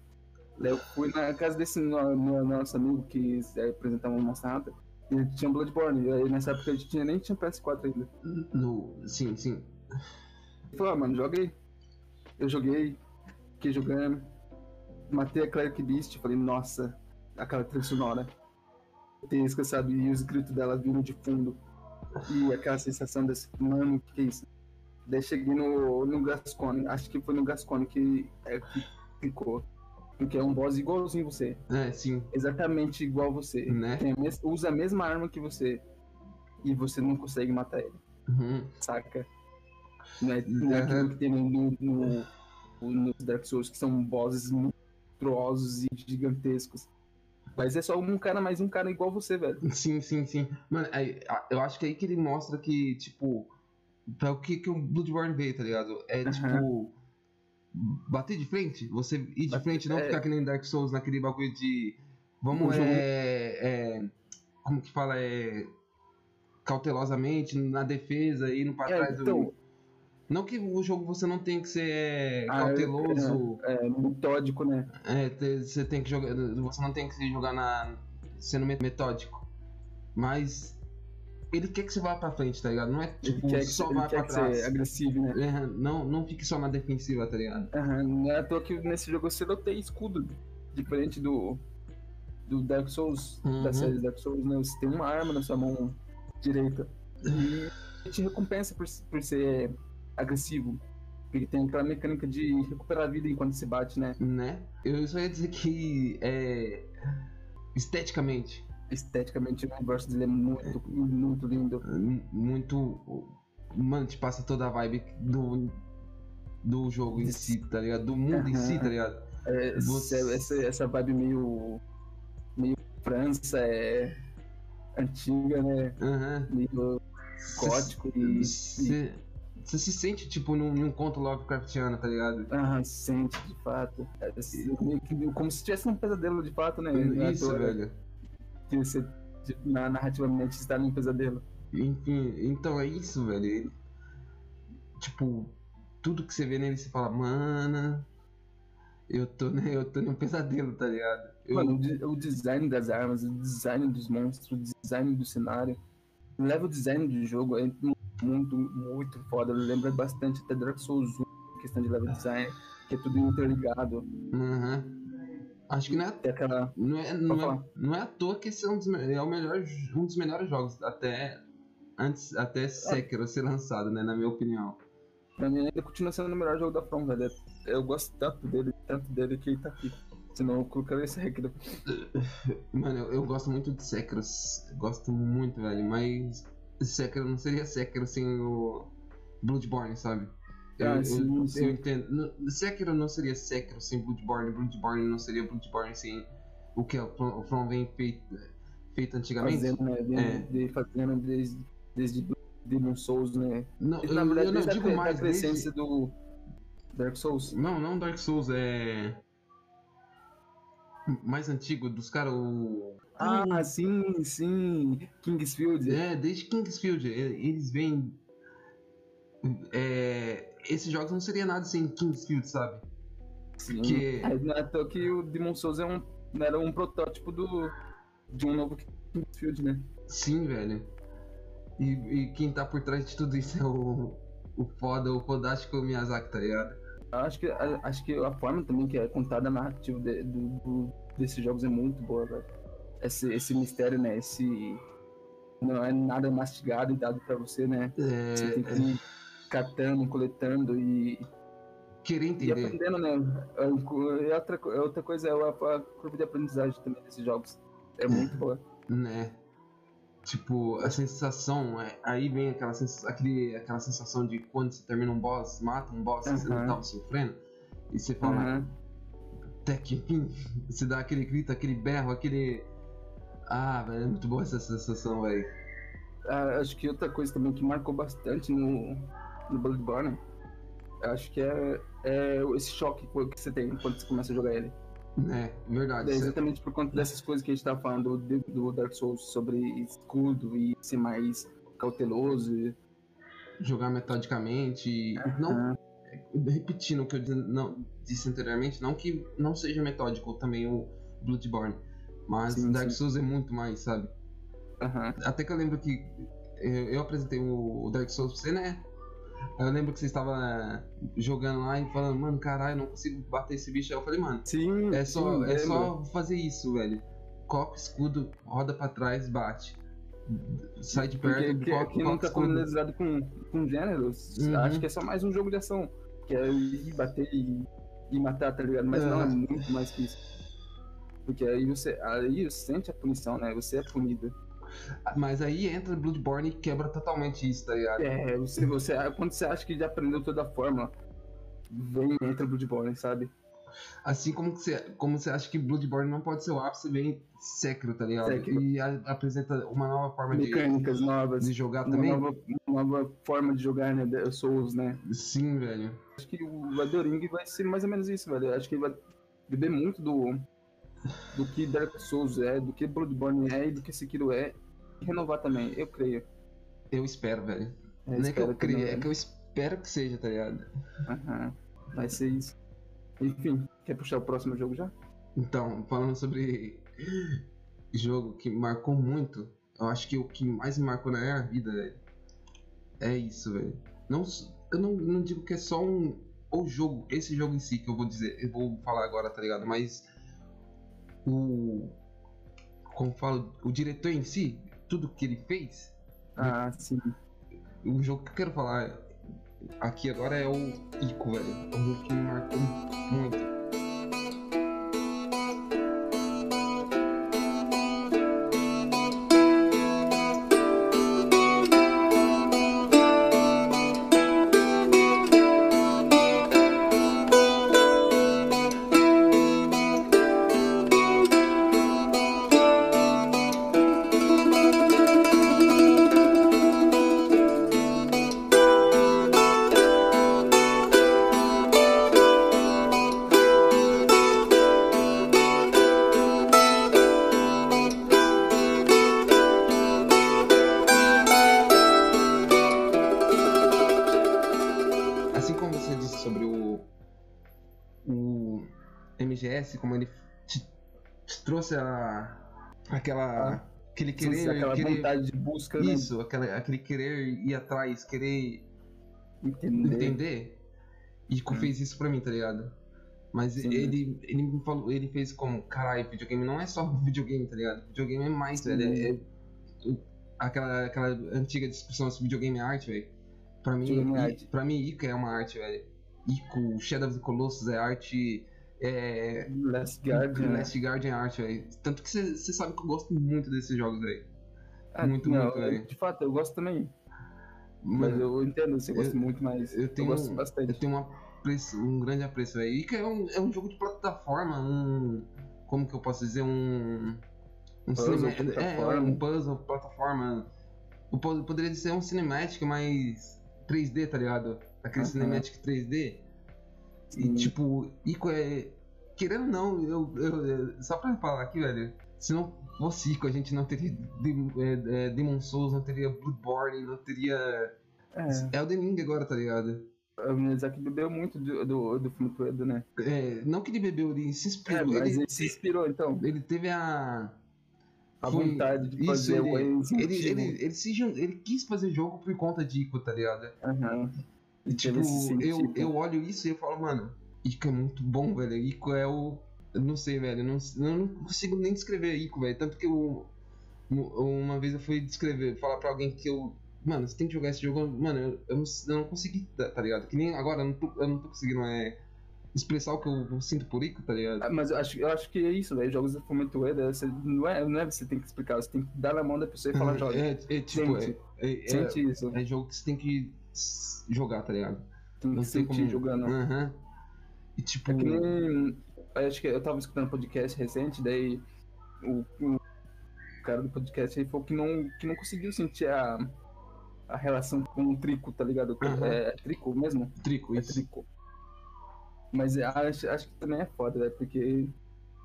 Eu fui na casa desse no- no- nosso amigo que é, apresentava uma moçada. E ele tinha Bloodborne. E aí nessa época a gente tinha, nem tinha PS4 ainda. No, sim, sim. Ele falou, ah, mano, joga aí. Eu joguei, fiquei jogando. Matei a Cleric Beast, falei, nossa, aquela trilha sonora. Tesca, sabe? E os gritos dela vindo de fundo. E aquela sensação desse, mano, o que, que é isso? Daí cheguei no, no Gascone, acho que foi no Gascone que, é, que ficou. Porque é um boss igualzinho você. É, sim, Exatamente igual você. né? A usa a mesma arma que você. E você não consegue matar ele Uhum. saca? Não é, não é aquilo que tem no, no, no, no Dark Souls, que são bosses monstruosos e gigantescos. Mas é só um cara mais um cara igual você, velho. Sim, sim, sim. Mano, aí, eu acho que é aí que ele mostra que, tipo, pra o que, que o Bloodborne veio, tá ligado? É, Aham. tipo, bater de frente, você ir de frente, não é. ficar que nem Dark Souls naquele bagulho de. Vamos, é, é. Como que fala? É. Cautelosamente, na defesa, indo pra É, trás do. então, Não que o jogo você não tem que ser é, Ah, cauteloso, é metódico, né? é, você tem que jogar. Você não tem que se jogar na. sendo met- metódico. Mas ele quer que você vá pra frente, tá ligado? Não é tipo que, só vai quer pra que trás. ser agressivo, né? É, não, não fique só na defensiva, tá ligado? Aham, Não é à toa que nesse jogo você não tem escudo. Diferente do, do Dark Souls, Uhum. da série Dark Souls, né? Você tem uma arma na sua mão direita. E te recompensa por, por ser agressivo. Porque tem aquela mecânica de recuperar a vida enquanto se bate, né? Né? Eu só ia dizer que é. Esteticamente, Esteticamente o universo dele é muito, muito lindo. muito. Mano, te passa toda a vibe do. Do jogo em si, tá ligado? Do mundo em si, tá ligado? É, Você- essa, essa, vibe meio. meio França, é. antiga, né? Aham. Meio gótico e. Você você se sente, tipo, num, num conto Lovecraftiano, tá ligado? Ah, sente, de fato. É, assim, como se tivesse um pesadelo de fato, né? Isso, velho. Que você, tipo, na, narrativamente, está num pesadelo. Enfim, então é isso, velho. Ele- tipo, tudo que você vê nele, você fala, mano, eu tô, né, eu tô num pesadelo, tá ligado? Eu- Mano, o, de- o design das armas, o design dos monstros, o design do cenário. O level design do jogo é muito, muito foda. Lembra bastante até Dark Souls 1, questão de level design, que é tudo interligado. Aham. Acho que não é, Tem aquela. não, é, não, é, não é à toa que esse é um dos, é o melhor, um dos melhores jogos, até antes, até Sekiro ser lançado, né, na minha opinião. Pra mim ainda continua sendo o melhor jogo da From, velho. Eu gosto tanto dele, tanto dele que ele tá aqui. Senão eu colocaria esse aqui. Mano, eu, eu gosto muito de Sekiro, gosto muito, velho, mas Sekiro não seria Sekiro sem o Bloodborne, sabe? Eu, Ah, eu- sim, eu entendo. No- Sekiro não seria Sekiro sem Bloodborne, Bloodborne não seria Bloodborne sem o que o From, o From vem feito, feito antigamente. Fazendo, né? Vem É. de- fazendo desde, desde Demon Souls, né? Não, eu, Na verdade, eu não a digo cre- mais da desde... do Dark Souls. Não, não Dark Souls, é... Mais antigo, dos caras, o... Ah, sim, sim. Kingsfield. É, desde Kingsfield, eles vêm. É, esses jogos não seria nada sem Kingsfield, sabe? Sim. Porque- É, não é toa que o Demon Souls é um, era um protótipo do, de um novo Kingsfield, né? Sim, velho. E, e quem tá por trás de tudo isso é o, o foda, o fodástico Miyazaki, tá ligado? Eu Acho que, acho que a forma também que é contada a narrativa de- do, do- desses jogos é muito boa, velho. Esse, esse mistério, né? Esse. Não é nada mastigado e dado pra você, né? Você tem É, que ir catando, coletando e, querer e entender. aprendendo, né? É um co- E outra, co- outra coisa é a, a curva de aprendizagem também desses jogos. É muito boa. né? Tipo, a sensação, é- aí vem aquela, sens aquele, aquela sensação de quando você termina um boss, mata um boss que você não tava sofrendo, e você fala, até que enfim, você dá aquele grito, aquele berro, aquele. Ah, velho, é muito boa essa sensação, velho. Ah, acho que outra coisa também que marcou bastante no, no Bloodborne, acho que é, é esse choque que você tem quando você começa a jogar ele. É, verdade. É exatamente por conta dessas coisas que a gente tava falando do, do Dark Souls sobre escudo e ser mais cauteloso. e- jogar metodicamente. Não, repetindo o que eu disse, não, disse anteriormente, não que não seja metódico também o Bloodborne. Mas Sim, Dark sim. Souls é muito mais, sabe? Até que eu lembro que eu, eu apresentei o Dark Souls pra você, né? Eu lembro que você estava jogando lá e falando, mano, caralho, não consigo bater esse bicho. Aí eu falei, mano, Sim, é só, sim, é lembro. só fazer isso, velho. Coca o escudo, roda pra trás, bate. Sai de perto, Porque que, coca, quem coca não tá escudo. familiarizado com, com gêneros, Uhum. acho que é só mais um jogo de ação. Que é ir bater e, e matar, tá ligado? Mas não, é É. muito mais que isso. Porque aí você, aí você sente a punição, né? Você é punido. Mas aí entra Bloodborne e quebra totalmente isso, tá ligado? É, você, você, quando você acha que já aprendeu toda a fórmula, vem entra Bloodborne, sabe? Assim como que você, como você acha que Bloodborne não pode ser o ápice, vem Sekiro, tá ligado? Sekiro. E a- apresenta uma nova forma de, Mecânicas novas, de jogar uma também. nova, uma nova forma de jogar, né? de- Souls, né? Sim, velho. Acho que o Elden Ring vai ser mais ou menos isso, velho. Acho que ele vai beber muito do, do que Dark Souls é, do que Bloodborne é e do que Sekiro é. E renovar também, eu creio. Eu espero, velho. É, Não é que eu creio, também, é que eu espero que seja, tá ligado? Aham, Vai ser isso. Enfim, quer puxar o próximo jogo já? Então, falando sobre jogo que marcou muito, eu acho que o que mais me marcou na minha vida, velho, é isso, velho. Não, eu não, não digo que é só um o jogo, esse jogo em si que eu vou dizer, eu vou falar agora, tá ligado? Mas o como falo, o diretor em si, tudo que ele fez, Ah, sim. o jogo que eu quero falar aqui agora é o Ico, velho. É um jogo que me marcou muito. Trouxe a. aquela. aquele querer. aquela querer vontade de busca, né? isso, aquela, aquele querer ir atrás, querer Entender. entender. Ico fez isso pra mim, tá ligado? Mas Sim. ele, ele me falou, ele fez como, caralho, videogame não é só videogame, tá ligado? Videogame é mais, Sim. velho. É, é- aquela, aquela antiga discussão sobre videogame é arte, velho. Pra mim, é pra mim, Ico é uma arte, velho. Ico, Shadow of the Colossus é arte. É. Last Guardian. Last Guardian é arte, velho. Tanto que você sabe que eu gosto muito desses jogos, velho. Ah, muito, não, muito, velho. De fato, eu gosto também. Mas Mano, eu entendo, você gosta eu- muito, mas eu eu, tenho, gosto bastante. eu tenho um, apreço, um grande apreço, velho. E que é um, é um jogo de plataforma, um. Como que eu posso dizer? Um. Um Puzzle, cinema- É, plataforma. um puzzle, plataforma. Eu po- poderia ser um cinematic mais 3D, tá ligado? Aquele Aham. cinematic 3D. E Sim. tipo, Ico é. Querendo não, eu, eu, eu- Só pra falar aqui, velho. Se não fosse Ico, a gente não teria é, é, Demon Souls, não teria Bloodborne, não teria. É, Elden Ring agora, tá ligado? o Miyazaki bebeu muito do, do, do filme né? É, não que ele bebeu, ele se É, inspirou. mas ele, ele se inspirou, então. ele teve a. A Foi- vontade de fazer o ele, ele, ele, ele, se ele quis fazer jogo por conta de Ico, tá ligado? Aham. E Tipo, eu, eu olho isso e eu falo, mano, Ico é muito bom, velho. Ico é o. Eu não sei, velho. Eu não, eu não consigo nem descrever Ico, velho. Tanto que eu. Uma vez eu fui descrever, falar pra alguém que eu. Mano, você tem que jogar esse jogo. Mano, eu, eu, não, eu não consegui, tá, tá ligado? Que nem agora, eu não tô, eu não tô conseguindo é, expressar o que eu, sinto por Ico, tá ligado? Ah, Mas eu acho, eu acho que é isso, velho. Jogos da Fome Toedo, você, não, é, não é você tem que explicar, você tem que dar na mão da pessoa e falar, joga. É, é tipo, é, Sente. é, é, Sente isso. é jogo que você tem que jogar, tá ligado? Tem Não tem sentir como. jogando. Aham. E tipo. É que nem. Acho que eu tava escutando um podcast recente, daí o, o cara do podcast aí falou que não, que não conseguiu sentir a, a relação com o trico, tá ligado? Aham. É, trico mesmo? Trico, É isso. trico. Mas é, acho, acho que também é foda, né? Porque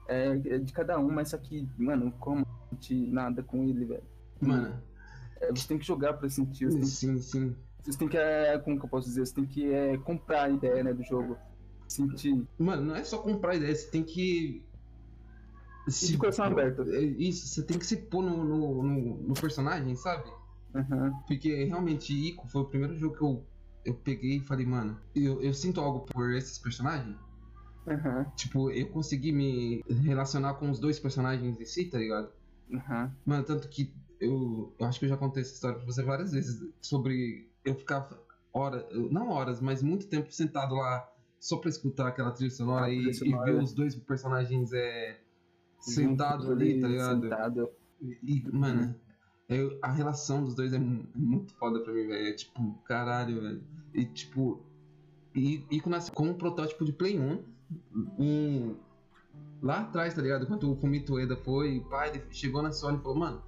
é, é de cada um, mas só que, mano, como nada com ele, velho? Mano, É, você tem que jogar pra sentir, sim, sim. Você tem que, é, como que eu posso dizer? Você tem que é, comprar a ideia, né, do jogo. Sentir. Mano, não é só comprar ideia, você tem que. E de coração aberto. É Isso, você tem que se pôr no, no, no- no personagem, sabe? Aham. Porque realmente Ico foi o primeiro jogo que eu, eu peguei e falei, mano, eu, eu sinto algo por esses personagens. Aham. Tipo, eu consegui me relacionar com os dois personagens em si, tá ligado? Aham. Mano, tanto que eu, eu acho que eu já contei essa história pra você várias vezes sobre eu ficar horas, não horas, mas muito tempo sentado lá só pra escutar aquela trilha sonora A e, e ver os dois personagens é, sentados ali, tá ligado? Sentado. E, mano, eu- a relação dos dois é mu- muito foda pra mim, velho. É tipo, caralho, velho. E tipo, e, e nasceu com um protótipo de Play 1. Um, lá atrás, tá ligado? Quando o Fumito Ueda foi, pai, ele chegou na Sony e falou, mano,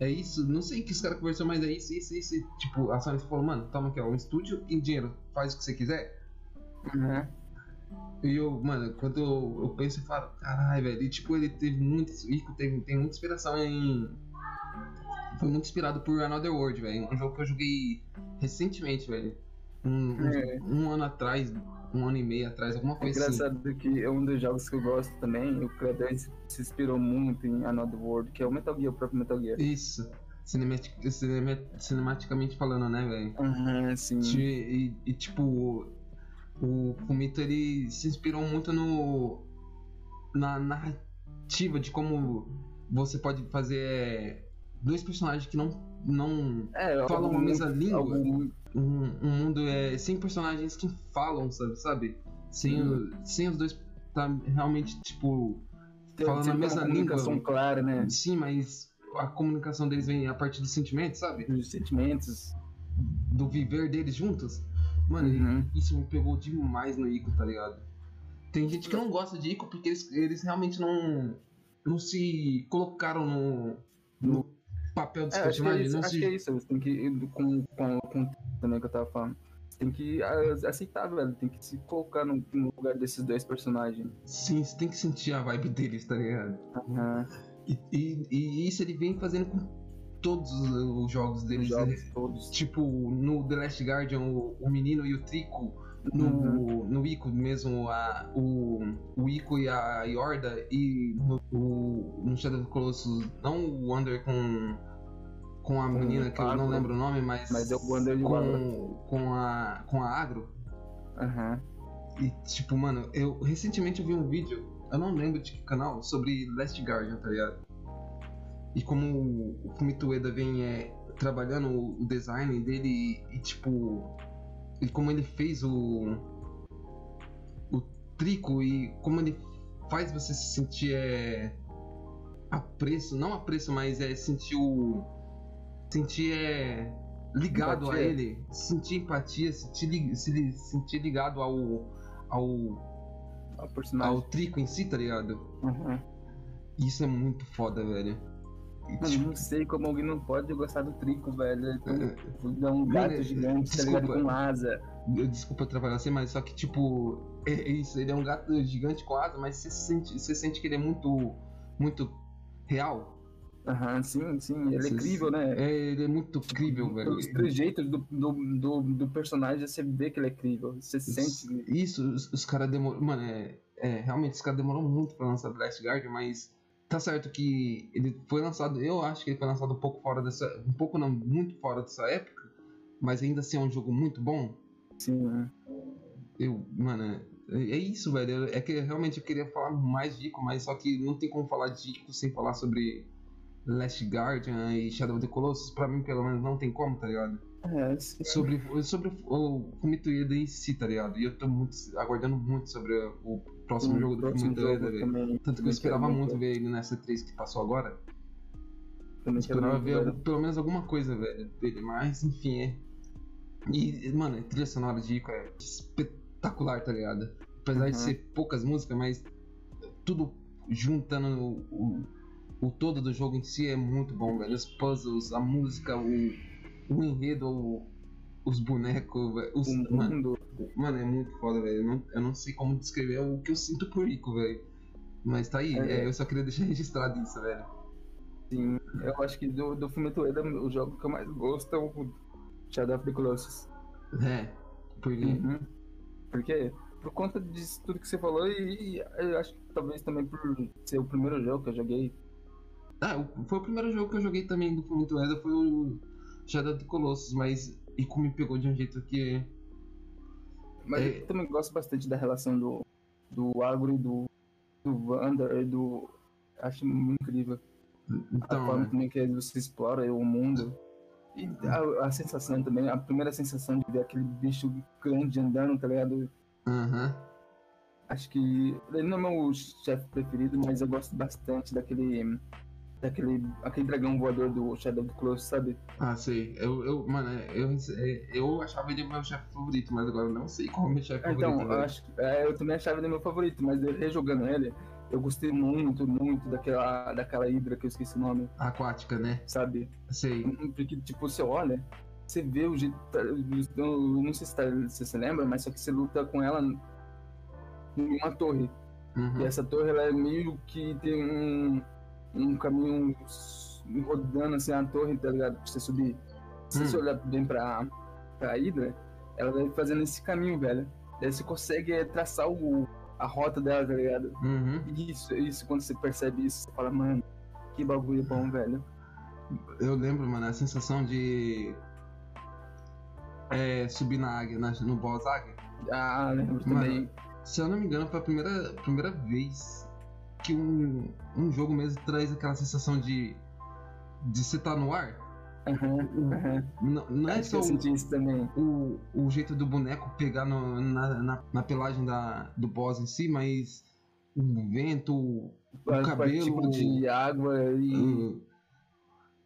é isso, não sei o que os caras conversou, mas é isso, isso, isso. E, tipo, a Sony falou, mano, toma aqui, ó, um estúdio e dinheiro, faz o que você quiser. Aham. E eu, mano, quando eu, eu penso e falo, caralho, velho, e tipo, ele teve muito. Ico teve, tem muita inspiração em. Foi muito inspirado por Another World, velho. Um jogo que eu joguei recentemente, velho. Um, um- É. um ano atrás, um ano e meio atrás, alguma É coisa assim. engraçado que é um dos jogos que eu gosto também. O Cradan se inspirou muito em Another World, que é o Metal Gear, o próprio Metal Gear. Isso. Cinematic, cinema- cinematicamente falando, né, velho? Aham, sim. Ti- E, e, tipo, o Fumito ele se inspirou muito no na narrativa de como você pode fazer é, dois personagens que não não É, falam a mesma língua. algum- um, um mundo é sem personagens que falam, sabe, sabe? Sem, o- sem os dois tá realmente tipo falando a mesma uma comunicação língua. clara, né? Sim, mas a comunicação deles vem a partir dos sentimentos, sabe? Dos sentimentos. Do viver deles juntos. Mano, Uhum. isso me pegou demais no Ico, tá ligado? Tem gente que não gosta de Ico porque eles, eles realmente não, não se colocaram no, no papel dos É, acho que é personagens. isso, acho que é isso. Você tem que ir com, com, com também que eu tava falando. Você tem que ah, aceitar, velho. Tem que se colocar no, no lugar desses dois personagens. Sim, você tem que sentir a vibe deles, tá ligado? Aham. E, e, e isso ele vem fazendo com todos os, os jogos Os deles. jogos né? todos. Tipo, no The Last Guardian, o, o menino e o Trico no, Uhum. no Ico mesmo, a, o, o Ico e a Yorda, e no, o, no Shadow of the Colossus, não o Wander com, com a Com menina, que eu não lembro o nome, mas, Mas é e o Agro. com, com, a, com a Agro. Aham. E tipo, mano, eu recentemente eu vi um vídeo, eu não lembro de que canal, sobre Last Guardian, tá ligado? E como o Fumito Ueda vem é, trabalhando o design dele e, e, tipo. E como ele fez o. O trico e como ele faz você se sentir é, apreço, não apreço, mas é sentir o. Sentir é. Ligado a Empatia. ele, sentir empatia, sentir, se sentir ligado ao, ao, ao trico em si, tá ligado? Uhum. Isso é muito foda, velho. Mano, tipo, não sei como alguém não pode gostar do Trico, velho. É, ele é um gato Mano, gigante, tá ligado? desculpa. Com asa. eu- desculpa trabalhar assim, mas só que, tipo, é, é isso, ele é um gato gigante com asa, mas você sente, você sente que ele é muito, muito real. Aham, sim, sim. Ele é Você- crível, né? É, ele é muito crível, velho. Os trejeitos do, do, do, do personagem, você vê que ele é crível. Você sente. Isso, os, os caras demoram. Mano, é, é, realmente, os caras demoraram muito pra lançar Blast Guardian, mas tá certo que ele foi lançado. Eu acho que ele foi lançado um pouco fora dessa. Um pouco não, muito fora dessa época, mas ainda assim é um jogo muito bom. Sim. Eu, mano, é, é isso, velho. É que realmente eu queria falar mais de Ico, mas só que não tem como falar de Ico sem falar sobre Last Guardian e Shadow of the Colossus. Pra mim, pelo menos, não tem como, tá ligado? É, sim. Sobre, sobre o Fumito Ueda em si, tá ligado? E eu tô muito, aguardando muito sobre o próximo Sim, jogo do Ueda, jogo velho. Tanto que eu esperava muito ver ele nessa 3 que passou agora. Também Esperava ver algum- pelo menos alguma coisa, velho, dele. Mas, enfim, é. E, mano, a trilha sonora de Ico é espetacular, tá ligado? Apesar de Uhum. ser poucas músicas, mas tudo juntando o, o, o todo do jogo em si é muito bom, velho. Os puzzles, a música, o, o enredo, o- os bonecos, velho. Os, O mano, mano, é muito foda, velho. Eu não, eu não sei como descrever o que eu sinto por Ico, velho. Mas tá aí, É. é, eu só queria deixar registrado isso, velho. Sim. Eu acho que do, do filme Toeda, o jogo que eu mais gosto é o Shadow of the Colossus. É, porque. Uhum. Porque, por conta disso tudo que você falou, e, e eu acho que talvez também por ser o primeiro jogo que eu joguei. Ah, o- foi o primeiro jogo que eu joguei também do Fumito Ueda, foi o Shadow of the Colossus, mas Ico me pegou de um jeito que... Mas É. eu também gosto bastante da relação do, do Agro e do, do Wander e do. Acho muito incrível. a Então, forma né? também que você explora o mundo. E a, a sensação também, a primeira sensação de ver aquele bicho grande andando, tá ligado? aham. Acho que ele não é meu chefe preferido, mas eu gosto bastante daquele. Daquele aquele dragão voador do Shadow of the Colossus, sabe? Ah, sei. Eu, eu mano, eu, eu achava ele o meu chefe favorito, mas agora eu não sei qual é o meu chefe Então, favorito. eu, velho. acho, é, eu também achava ele meu favorito, mas rejogando ele, eu gostei muito, muito daquela, daquela hidra que eu esqueci o nome, Aquática, né? sabe? Sei. Porque, tipo, você olha, você vê o jeito. Eu não sei se, tá, se você lembra, mas só que você luta com ela em uma torre. Uhum. E essa torre, ela é meio que tem um, um caminho rodando assim a torre, tá ligado? Pra você subir. Se Hum. você olhar bem pra, pra Hydra, ela vai fazendo esse caminho, velho. Daí você consegue é, traçar o, a rota dela, tá ligado? Uhum. Isso, isso, quando você percebe isso, você fala, mano, que bagulho bom, velho. Eu lembro, mano, a sensação de... É, subir na águia, na, no boss águia. Ah, lembro Mano, também. Se eu não me engano, foi a primeira, primeira vez que um, um jogo mesmo traz aquela sensação de. de você estar no ar. Aham, aham. Não, não é só o, o, o jeito do boneco pegar no- na, na, na pelagem da, do boss em si, mas o vento, o A cabelo, partícula de água e uh,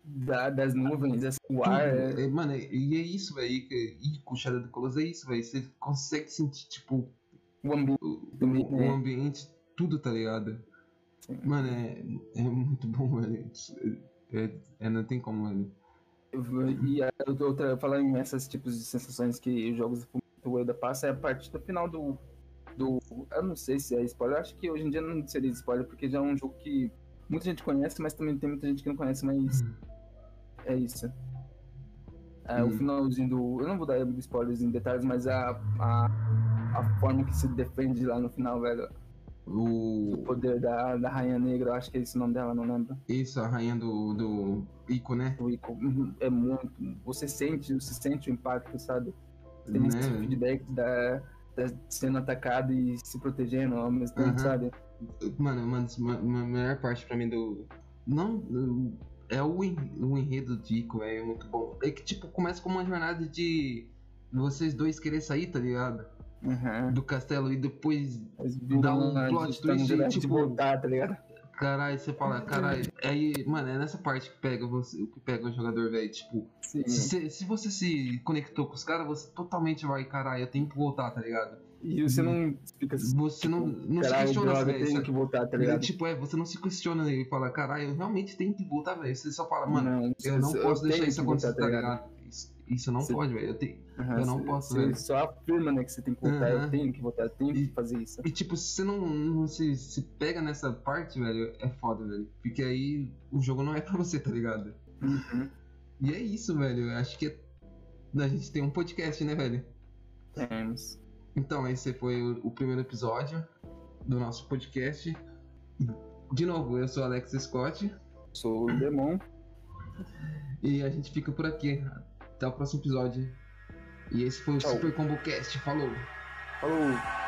da- das nuvens, esse- o ar. é- É, mano, e é isso, velho. E, com o Shadow of the Colossus é isso, velho. Você consegue sentir, tipo, o ambiente. o, o- né? o ambiente, tudo, tá ligado? Mano, é, é muito bom, velho. É, é, não tem como, velho. E outra, falando em esses tipos de sensações que os jogos do Ueda passa, é a parte do final do, do. Eu não sei se é spoiler, acho que hoje em dia não seria spoiler, porque já é um jogo que muita gente conhece, mas também tem muita gente que não conhece, mas é isso. É, Hum. O finalzinho do. Eu não vou dar spoilers em detalhes, mas a, a, a forma que se defende lá no final, velho. O O. poder da, da Rainha Negra, eu acho que é esse o nome dela, não lembro. Isso, a rainha do. do Ico, né? O Ico uhum, é muito. Você sente, você sente o impacto, sabe? Você tem esse Né? feedback da, da sendo atacado e se protegendo ao mesmo tempo, sabe? Mano, mano, uma melhor parte pra mim do. Não. É o, o enredo de Ico, é muito bom. É que, tipo, começa com uma jornada de. Vocês dois querer sair, tá ligado? Uhum. Do castelo e depois. Dá um plot twist, de tipo- voltar, tá ligado? Caralho, você fala, caralho. Aí, mano, é nessa parte que pega você, que pega o jogador, velho. Tipo, Sim. se, se você se conectou com os caras, você totalmente vai, caralho, eu tenho que voltar, tá ligado? E você não fica Você não, não se questiona, velho. que voltar, tá ligado? Tipo, é, você não se questiona e fala, caralho, eu realmente tenho que voltar, velho. Você só fala, mano, não, eu não posso deixar tenho isso que voltar, acontecer, tá ligado? Isso, não Você- pode, velho. Eu tenho... Aham, Eu não você- posso, Você só afirma, né, que você tem que voltar, Aham. eu tenho que voltar, eu tenho E- que fazer isso. E tipo, se você não, não se, se pega nessa parte, velho, é foda, velho. Porque aí o jogo não é pra você, tá ligado? Uhum. E é isso, velho. Eu Acho que é- a gente tem um podcast, né, velho? Temos. Então, esse foi o, o primeiro episódio do nosso podcast. De novo, eu sou Alex Scott Sou o Demon. e a gente fica por aqui. Até o próximo episódio. E esse foi o Tchau. Super Combo Cast. Falou! Falou!